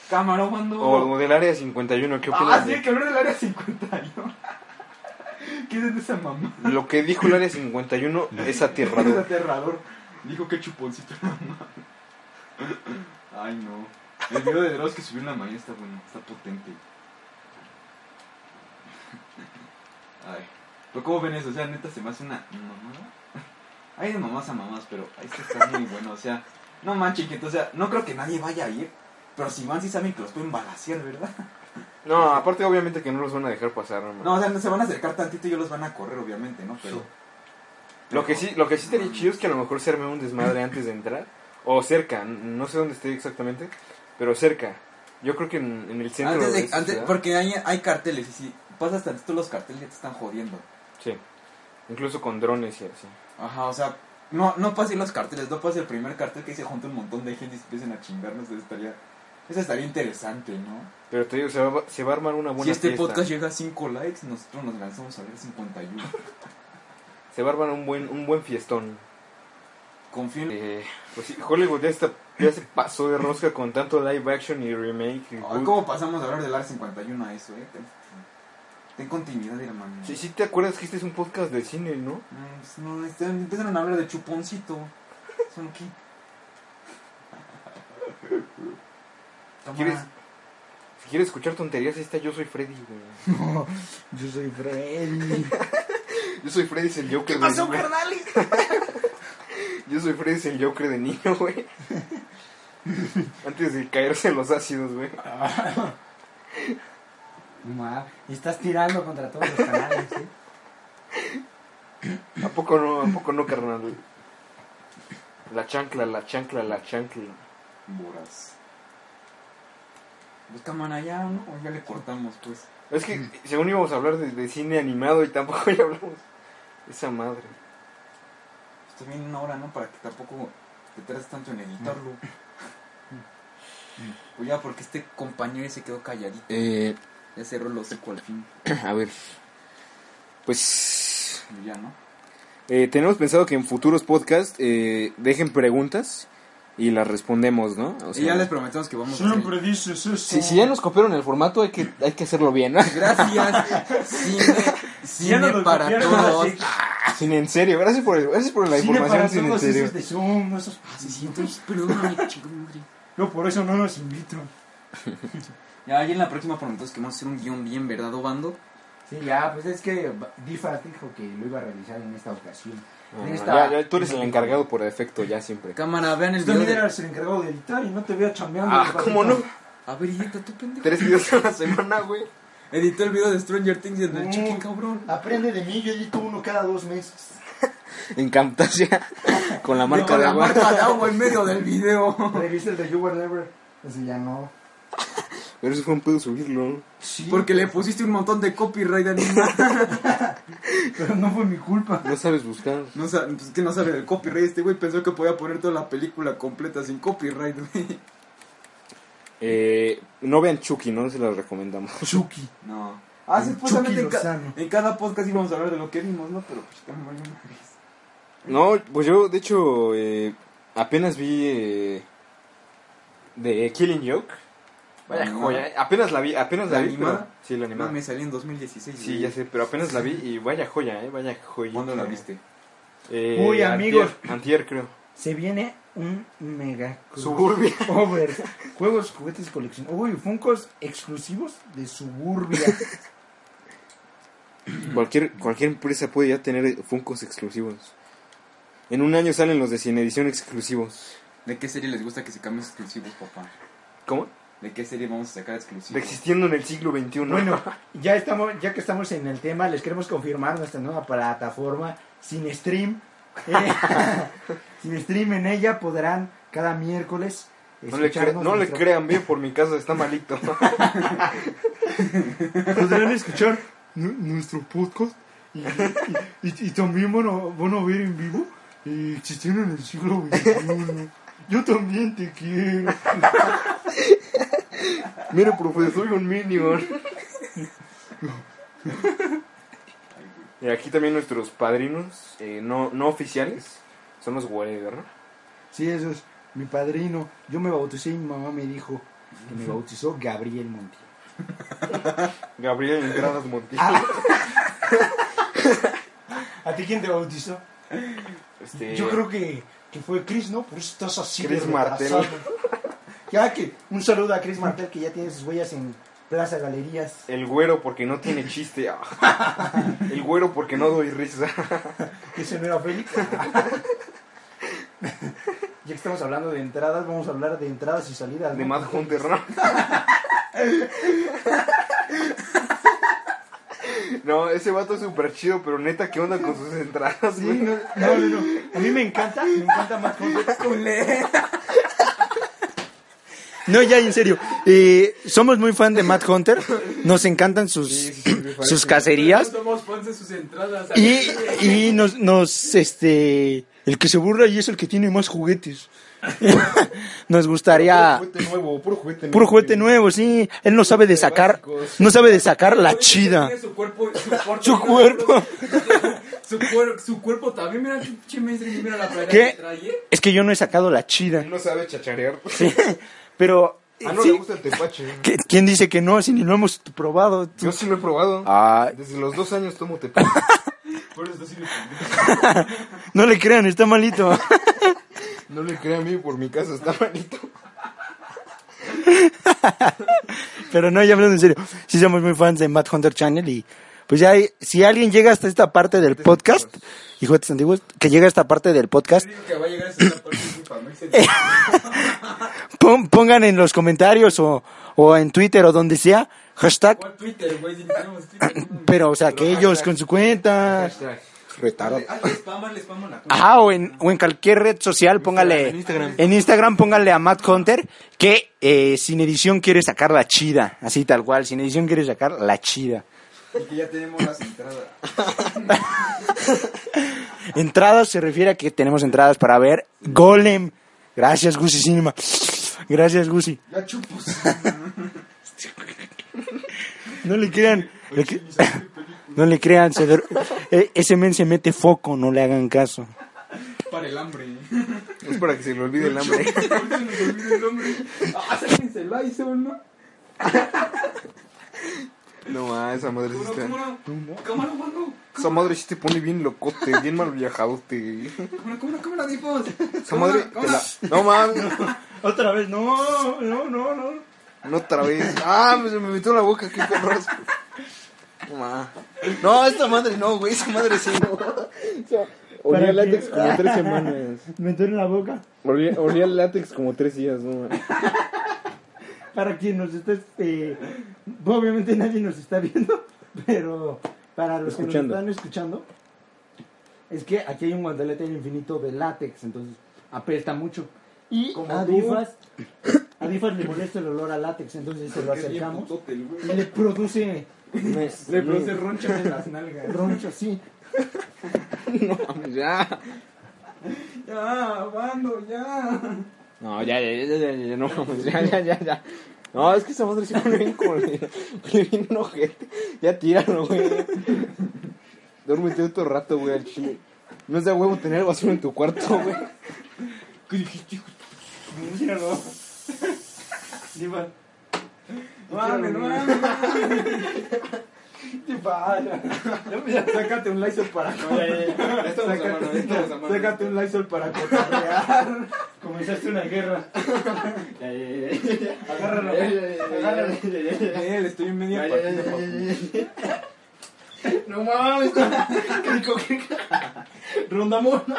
Cámara, mando. O del área 51, ¿qué Ah, opinas? sí, de- hay que hablar del área 51. ¿Qué es de esa mamá? Lo que dijo el área 51 es Es aterrador. aterrador. Dijo que chuponcito la mamá. Ay, no. El video de Dross que subió en la mañana está bueno, está potente. Ay. Pero ¿cómo ven eso? O sea, neta se me hace una mamada. Hay de mamás a mamás, pero ahí está, está muy bueno. O sea, no manchen, gente. O sea, no creo que nadie vaya a ir. Pero si van, sí saben que los pueden balasear, ¿verdad? No, aparte, obviamente que no los van a dejar pasar. No, o sea, no se van a acercar tantito y ellos los van a correr, obviamente, ¿no? Pero. Lo que sí, lo que sí estaría chido es que a lo mejor se arme un desmadre antes de entrar. O cerca, no sé dónde esté exactamente, pero cerca. Yo creo que en, en el centro Antes de de, antes, porque hay, hay carteles y si pasas tantito los carteles ya te están jodiendo. Sí. Incluso con drones y así. Ajá, o sea, no, no pasen los carteles, no pase el primer cartel que se junta un montón de gente y se empiecen a chingarnos, eso estaría Eso estaría interesante, ¿no? Pero te digo, se va, se va a armar una buena Si este fiesta. podcast llega a 5 likes, nosotros nos lanzamos a ver 51. Se va a armar un buen, un buen fiestón. Confío en... Eh, pues sí, Hollywood ya, está, ya se pasó de rosca con tanto live action y remake. y Ay. ¿Cómo pasamos de hablar del AR 51 a eso, eh? Ten, continuidad, hermano. Sí, sí, te acuerdas que este es un podcast de cine, ¿no? No, pues, no, están- empezaron a hablar de chuponcito. ¿Son qué? Toma. ¿Quieres? Si quieres escuchar tonterías, está Yo Soy Freddy, güey. Yo soy Freddy. Yo Soy Freddy es el Joker de niño. Yo Soy Freddy es el Joker de niño, güey. Antes de caerse en los ácidos, güey. Y estás tirando contra todos los canales, ¿eh? ¿A poco no, a poco no, carnal? La chancla, la chancla, la chancla. Boras. Pues cámara ya, ¿no? O ya le cortamos, pues. Es que según íbamos a hablar de, de cine animado y tampoco ya hablamos. Esa madre. Está bien una hora, ¿no? Para que tampoco te tardes tanto en editarlo. Pues ya, porque este compañero se quedó calladito. Eh, Ya cerró lo seco al fin. a ver. Pues. Ya, ¿no? eh, tenemos pensado que en futuros podcasts eh, dejen preguntas y las respondemos, ¿no? O y ya les prometemos que vamos a hacer... dices eso. si, si ya nos copiaron el formato, hay que, hay que hacerlo bien, ¿no? Gracias, cine, cine para todos. Sin en serio, gracias por, gracias por la información sin en serio. de Zoom, esos Ah, sí, sí, entonces, perdóname, chingón madre. Yo por eso no los invito. Ya, ya en la próxima prometemos que vamos a hacer un guion bien, ¿verdad, Obando? Sí, ya, pues es que Difa dijo que lo iba a realizar en esta ocasión. Ah, En esta- ya, ya, tú eres el encargado por defecto, ya siempre. Cámara, vean el Tú video. también de- eras el encargado de editar y no te vea chambeando. Ah, ¿cómo no? A ver, edita tú, pendejo. Tres videos a la semana, güey. Editó el video de Stranger Things en el Mm. chicken, cabrón. Aprende de mí, yo edito uno cada dos meses. En Camtasia, con la marca Con de la agua. marca de agua en medio del video. Revisa el de You Were Never. Ese ya no. Pero eso fue un pedo subirlo. Sí, Porque le pusiste un montón de copyright animal. pero no fue mi culpa. No sabes buscar. No sabe, pues que no sabe del copyright. Este güey pensó que podía poner toda la película completa sin copyright, güey. Eh, no vean Chucky, no se los recomendamos. Chucky. No. Ah, sí, El supuestamente en, Chucky ca- Lozano. en cada podcast íbamos a hablar de lo que vimos, ¿no? Pero pues también valió madres. No, pues yo, de hecho, eh, apenas vi eh, de Killing Joke. Vaya ¿La joya. Apenas la vi, apenas la, ¿La vi. animada? pero- sí, la animada. No, me salí en 2016. Sí, ya sé, pero apenas la vi y vaya joya, eh, vaya joya. ¿Cuándo la viste? Eh, Uy, amigos. Antier, antier, creo. Se viene un mega Suburbia. over. Juegos, juguetes, colección. Uy, Funcos exclusivos de Suburbia. Cualquier, cualquier empresa puede ya tener Funcos exclusivos. En un año salen los de Cine Edición exclusivos. ¿De qué serie les gusta que se cambien exclusivos, papá? ¿Cómo? ¿De qué serie vamos a sacar exclusivos? De existiendo en el siglo XXI. Bueno, ya estamos, ya que estamos en el tema, les queremos confirmar nuestra nueva plataforma Cinestream. Eh, Cinestream en ella podrán cada miércoles No le, cre- no le crean bien por mi casa, está malito. podrán escuchar nu- nuestro podcast y, y- y- y también van a, van a ver en vivo eh, existiendo en el siglo XXI. Yo también te quiero. Mire, profe, soy un minion. Y aquí también nuestros padrinos, eh, no, no oficiales, son los Whatever, ¿no? Sí, eso es mi padrino. Yo me bauticé y mi mamá me dijo que me bautizó Gabriel Montiel. Gabriel Entradas Montiel. Ah. ¿A ti quién te bautizó? Este, Yo creo que, que fue Chris, ¿no? Por eso estás así. Chris Martel. Ya que un saludo a Chris Martel que ya tiene sus huellas en Plaza Galerías. El güero porque no tiene chiste. Ah. El güero porque no doy risa. Ese no era Félix. ya que estamos hablando de entradas, vamos a hablar de entradas y salidas. De. Mad Hunter, ¿no? No, ese vato es súper chido, pero neta, ¿qué onda con sus entradas, güey? no, no, no, no. A mí me encanta, me encanta Matt Hunter. No, ya, en serio. Eh, somos muy fan de Matt Hunter. Nos encantan sus, sus cacerías. somos fans de sus entradas. Y, y nos, nos, este, el que se burla y es el que tiene más juguetes. nos gustaría Juguete nuevo, puro juguete nuevo. puro juguete nuevo, sí. Él no sabe de sacar, no sabe de sacar la chida. Su cuerpo, su, cuerpo. Su, cuer- su cuerpo también, mira, la que trae. ¿eh? Es que yo no he sacado la chida. No sabe chacharear. Sí, pero Ah, no sí, le gusta el tepache. ¿qué- ¿quién dice que no? Si ni lo hemos probado. Yo sí lo he probado. Ah, Desde los dos años tomo tepache. Por eso sí le no le crean, está malito. No le crea a mí, por mi casa está malito. Pero no, ya hablando en serio, sí somos muy fans de Matt Hunter Channel y pues ya hay- si alguien llega hasta esta parte del podcast, y juguetes antiguos, que llega a esta parte del podcast, de pongan en los comentarios o, o en Twitter o donde sea, hashtag, pero o sea, que ellos con su cuenta, Retaro. Hazle spam, hazle spam a la cuenta. ajá, o en, o en cualquier red social, póngale, En Instagram. en Instagram pónganle a Matt Hunter que eh, sin edición quiere sacar la chida, así tal cual, sin edición quiere sacar la chida. Y que ya tenemos las entradas. Entradas se refiere a que tenemos entradas para ver Golem. Gracias, Gusi Cinema. Gracias, Gusi. Ya chupos. No le crean. le que- No le crean. se eh, ese men se mete foco, no le hagan caso. Para el hambre. Es para que se le olvide el hambre. Se nos olvida el nombre. Ah, sáquense el Lysol, ¿no? No, ma, esa madre sí ¿Cómo está. no? ¿Cómo no? ¿Cómo no? ¿Cómo no? Esa madre sí te pone bien locote, bien mal viajadote. ¿Cómo no? ¿Cómo no? ¿Cómo no, dipos? Esa madre. te la- No mames. Otra vez, no, no, no, no. No otra vez. Ah, me, se me metió en la boca, qué perros. No, ma. No, esta madre no, güey. Esa madre sí no. O sea, olía ¿Para látex qué? como tres semanas. Metió en la boca. Olía, olía látex como tres días, no, ma. Para quien nos esté. eh, obviamente nadie nos está viendo, pero para los Escuchando. que nos están escuchando, es que aquí hay un guantelete infinito de látex, entonces apesta mucho. Y Como a tú. Difas, a Difas le molesta el olor a látex, entonces se lo acercamos y le produce. Le produce roncha en las nalgas. roncho así. No mames, ya. Ya, bando, ya. No, ya, ya, ya, ya, ya, no mames, ya, ya, ya, ya. No, es que esa madre sí pone bien culera. Pone bien ojete. Ya tíralo, güey. Duérmete otro rato, güey, al chile. No es de huevo tener basura en tu cuarto, güey. Míralo. Difas. Mames, no mames. Sácate un Lysol para. Sácate un Lysol para cotorrear. Comenzaste una guerra. Agárralo. Agárralo. Estoy en media partida. No mames. Rondamón.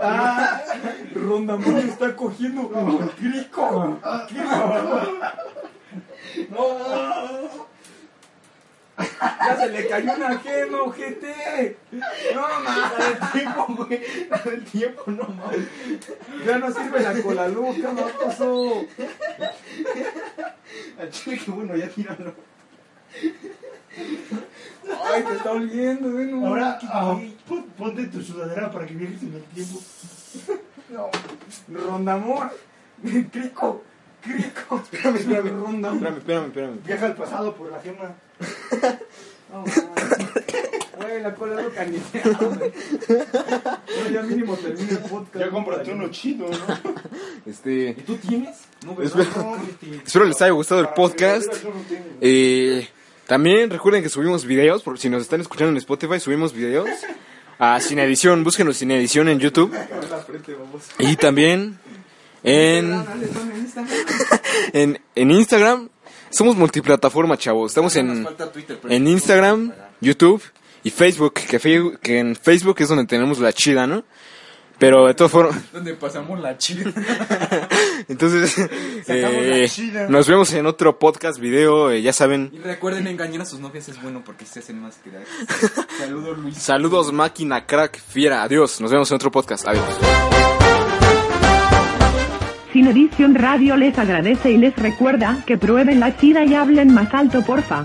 Ah, Rondamón está cogiendo crico. No. Ya se le cayó un ajeno, ojete. No, mames. El tiempo, güey. El tiempo, no mames. Ya no sirve la cola loca, macoso. Al chile, que bueno, ya tíralo. Ay, te está oliendo, güey. No, Ahora, ah, güey. pon- ponte tu sudadera para que viajes en el tiempo. No. Rondamón. Crico. Crico. Espérame, espérame. Rondamón. Espérame, espérame, espérame. Viaja al pasado por la gema. No, mames. Güey, la cola loca ni se abre. Bueno, ya mínimo termina el podcast. Ya cómprate uno chido, ¿no? Este. ¿Y tú tienes? No, ¿verdad? Espera. No, este, Espero les haya gustado el podcast. Eh, también recuerden que subimos videos, por si nos están escuchando en Spotify, subimos videos a Sin Edición, búsquenos Sin Edición en YouTube. Y también en, en, en Instagram. Somos multiplataforma, chavos. Estamos en, en Instagram, YouTube y Facebook. Que, que en Facebook es donde tenemos la chida, ¿no? Pero de todas formas... Donde pasamos la chida. Entonces, la eh, chida. nos vemos en otro podcast, video, eh, ya saben. Y recuerden engañar a sus novias es bueno porque se hacen más cracks. Saludos, Luis. Saludos, máquina, crack, fiera. Adiós. Nos vemos en otro podcast. Adiós. Sin Edición Radio les agradece y les recuerda que prueben la chida y hablen más alto porfa.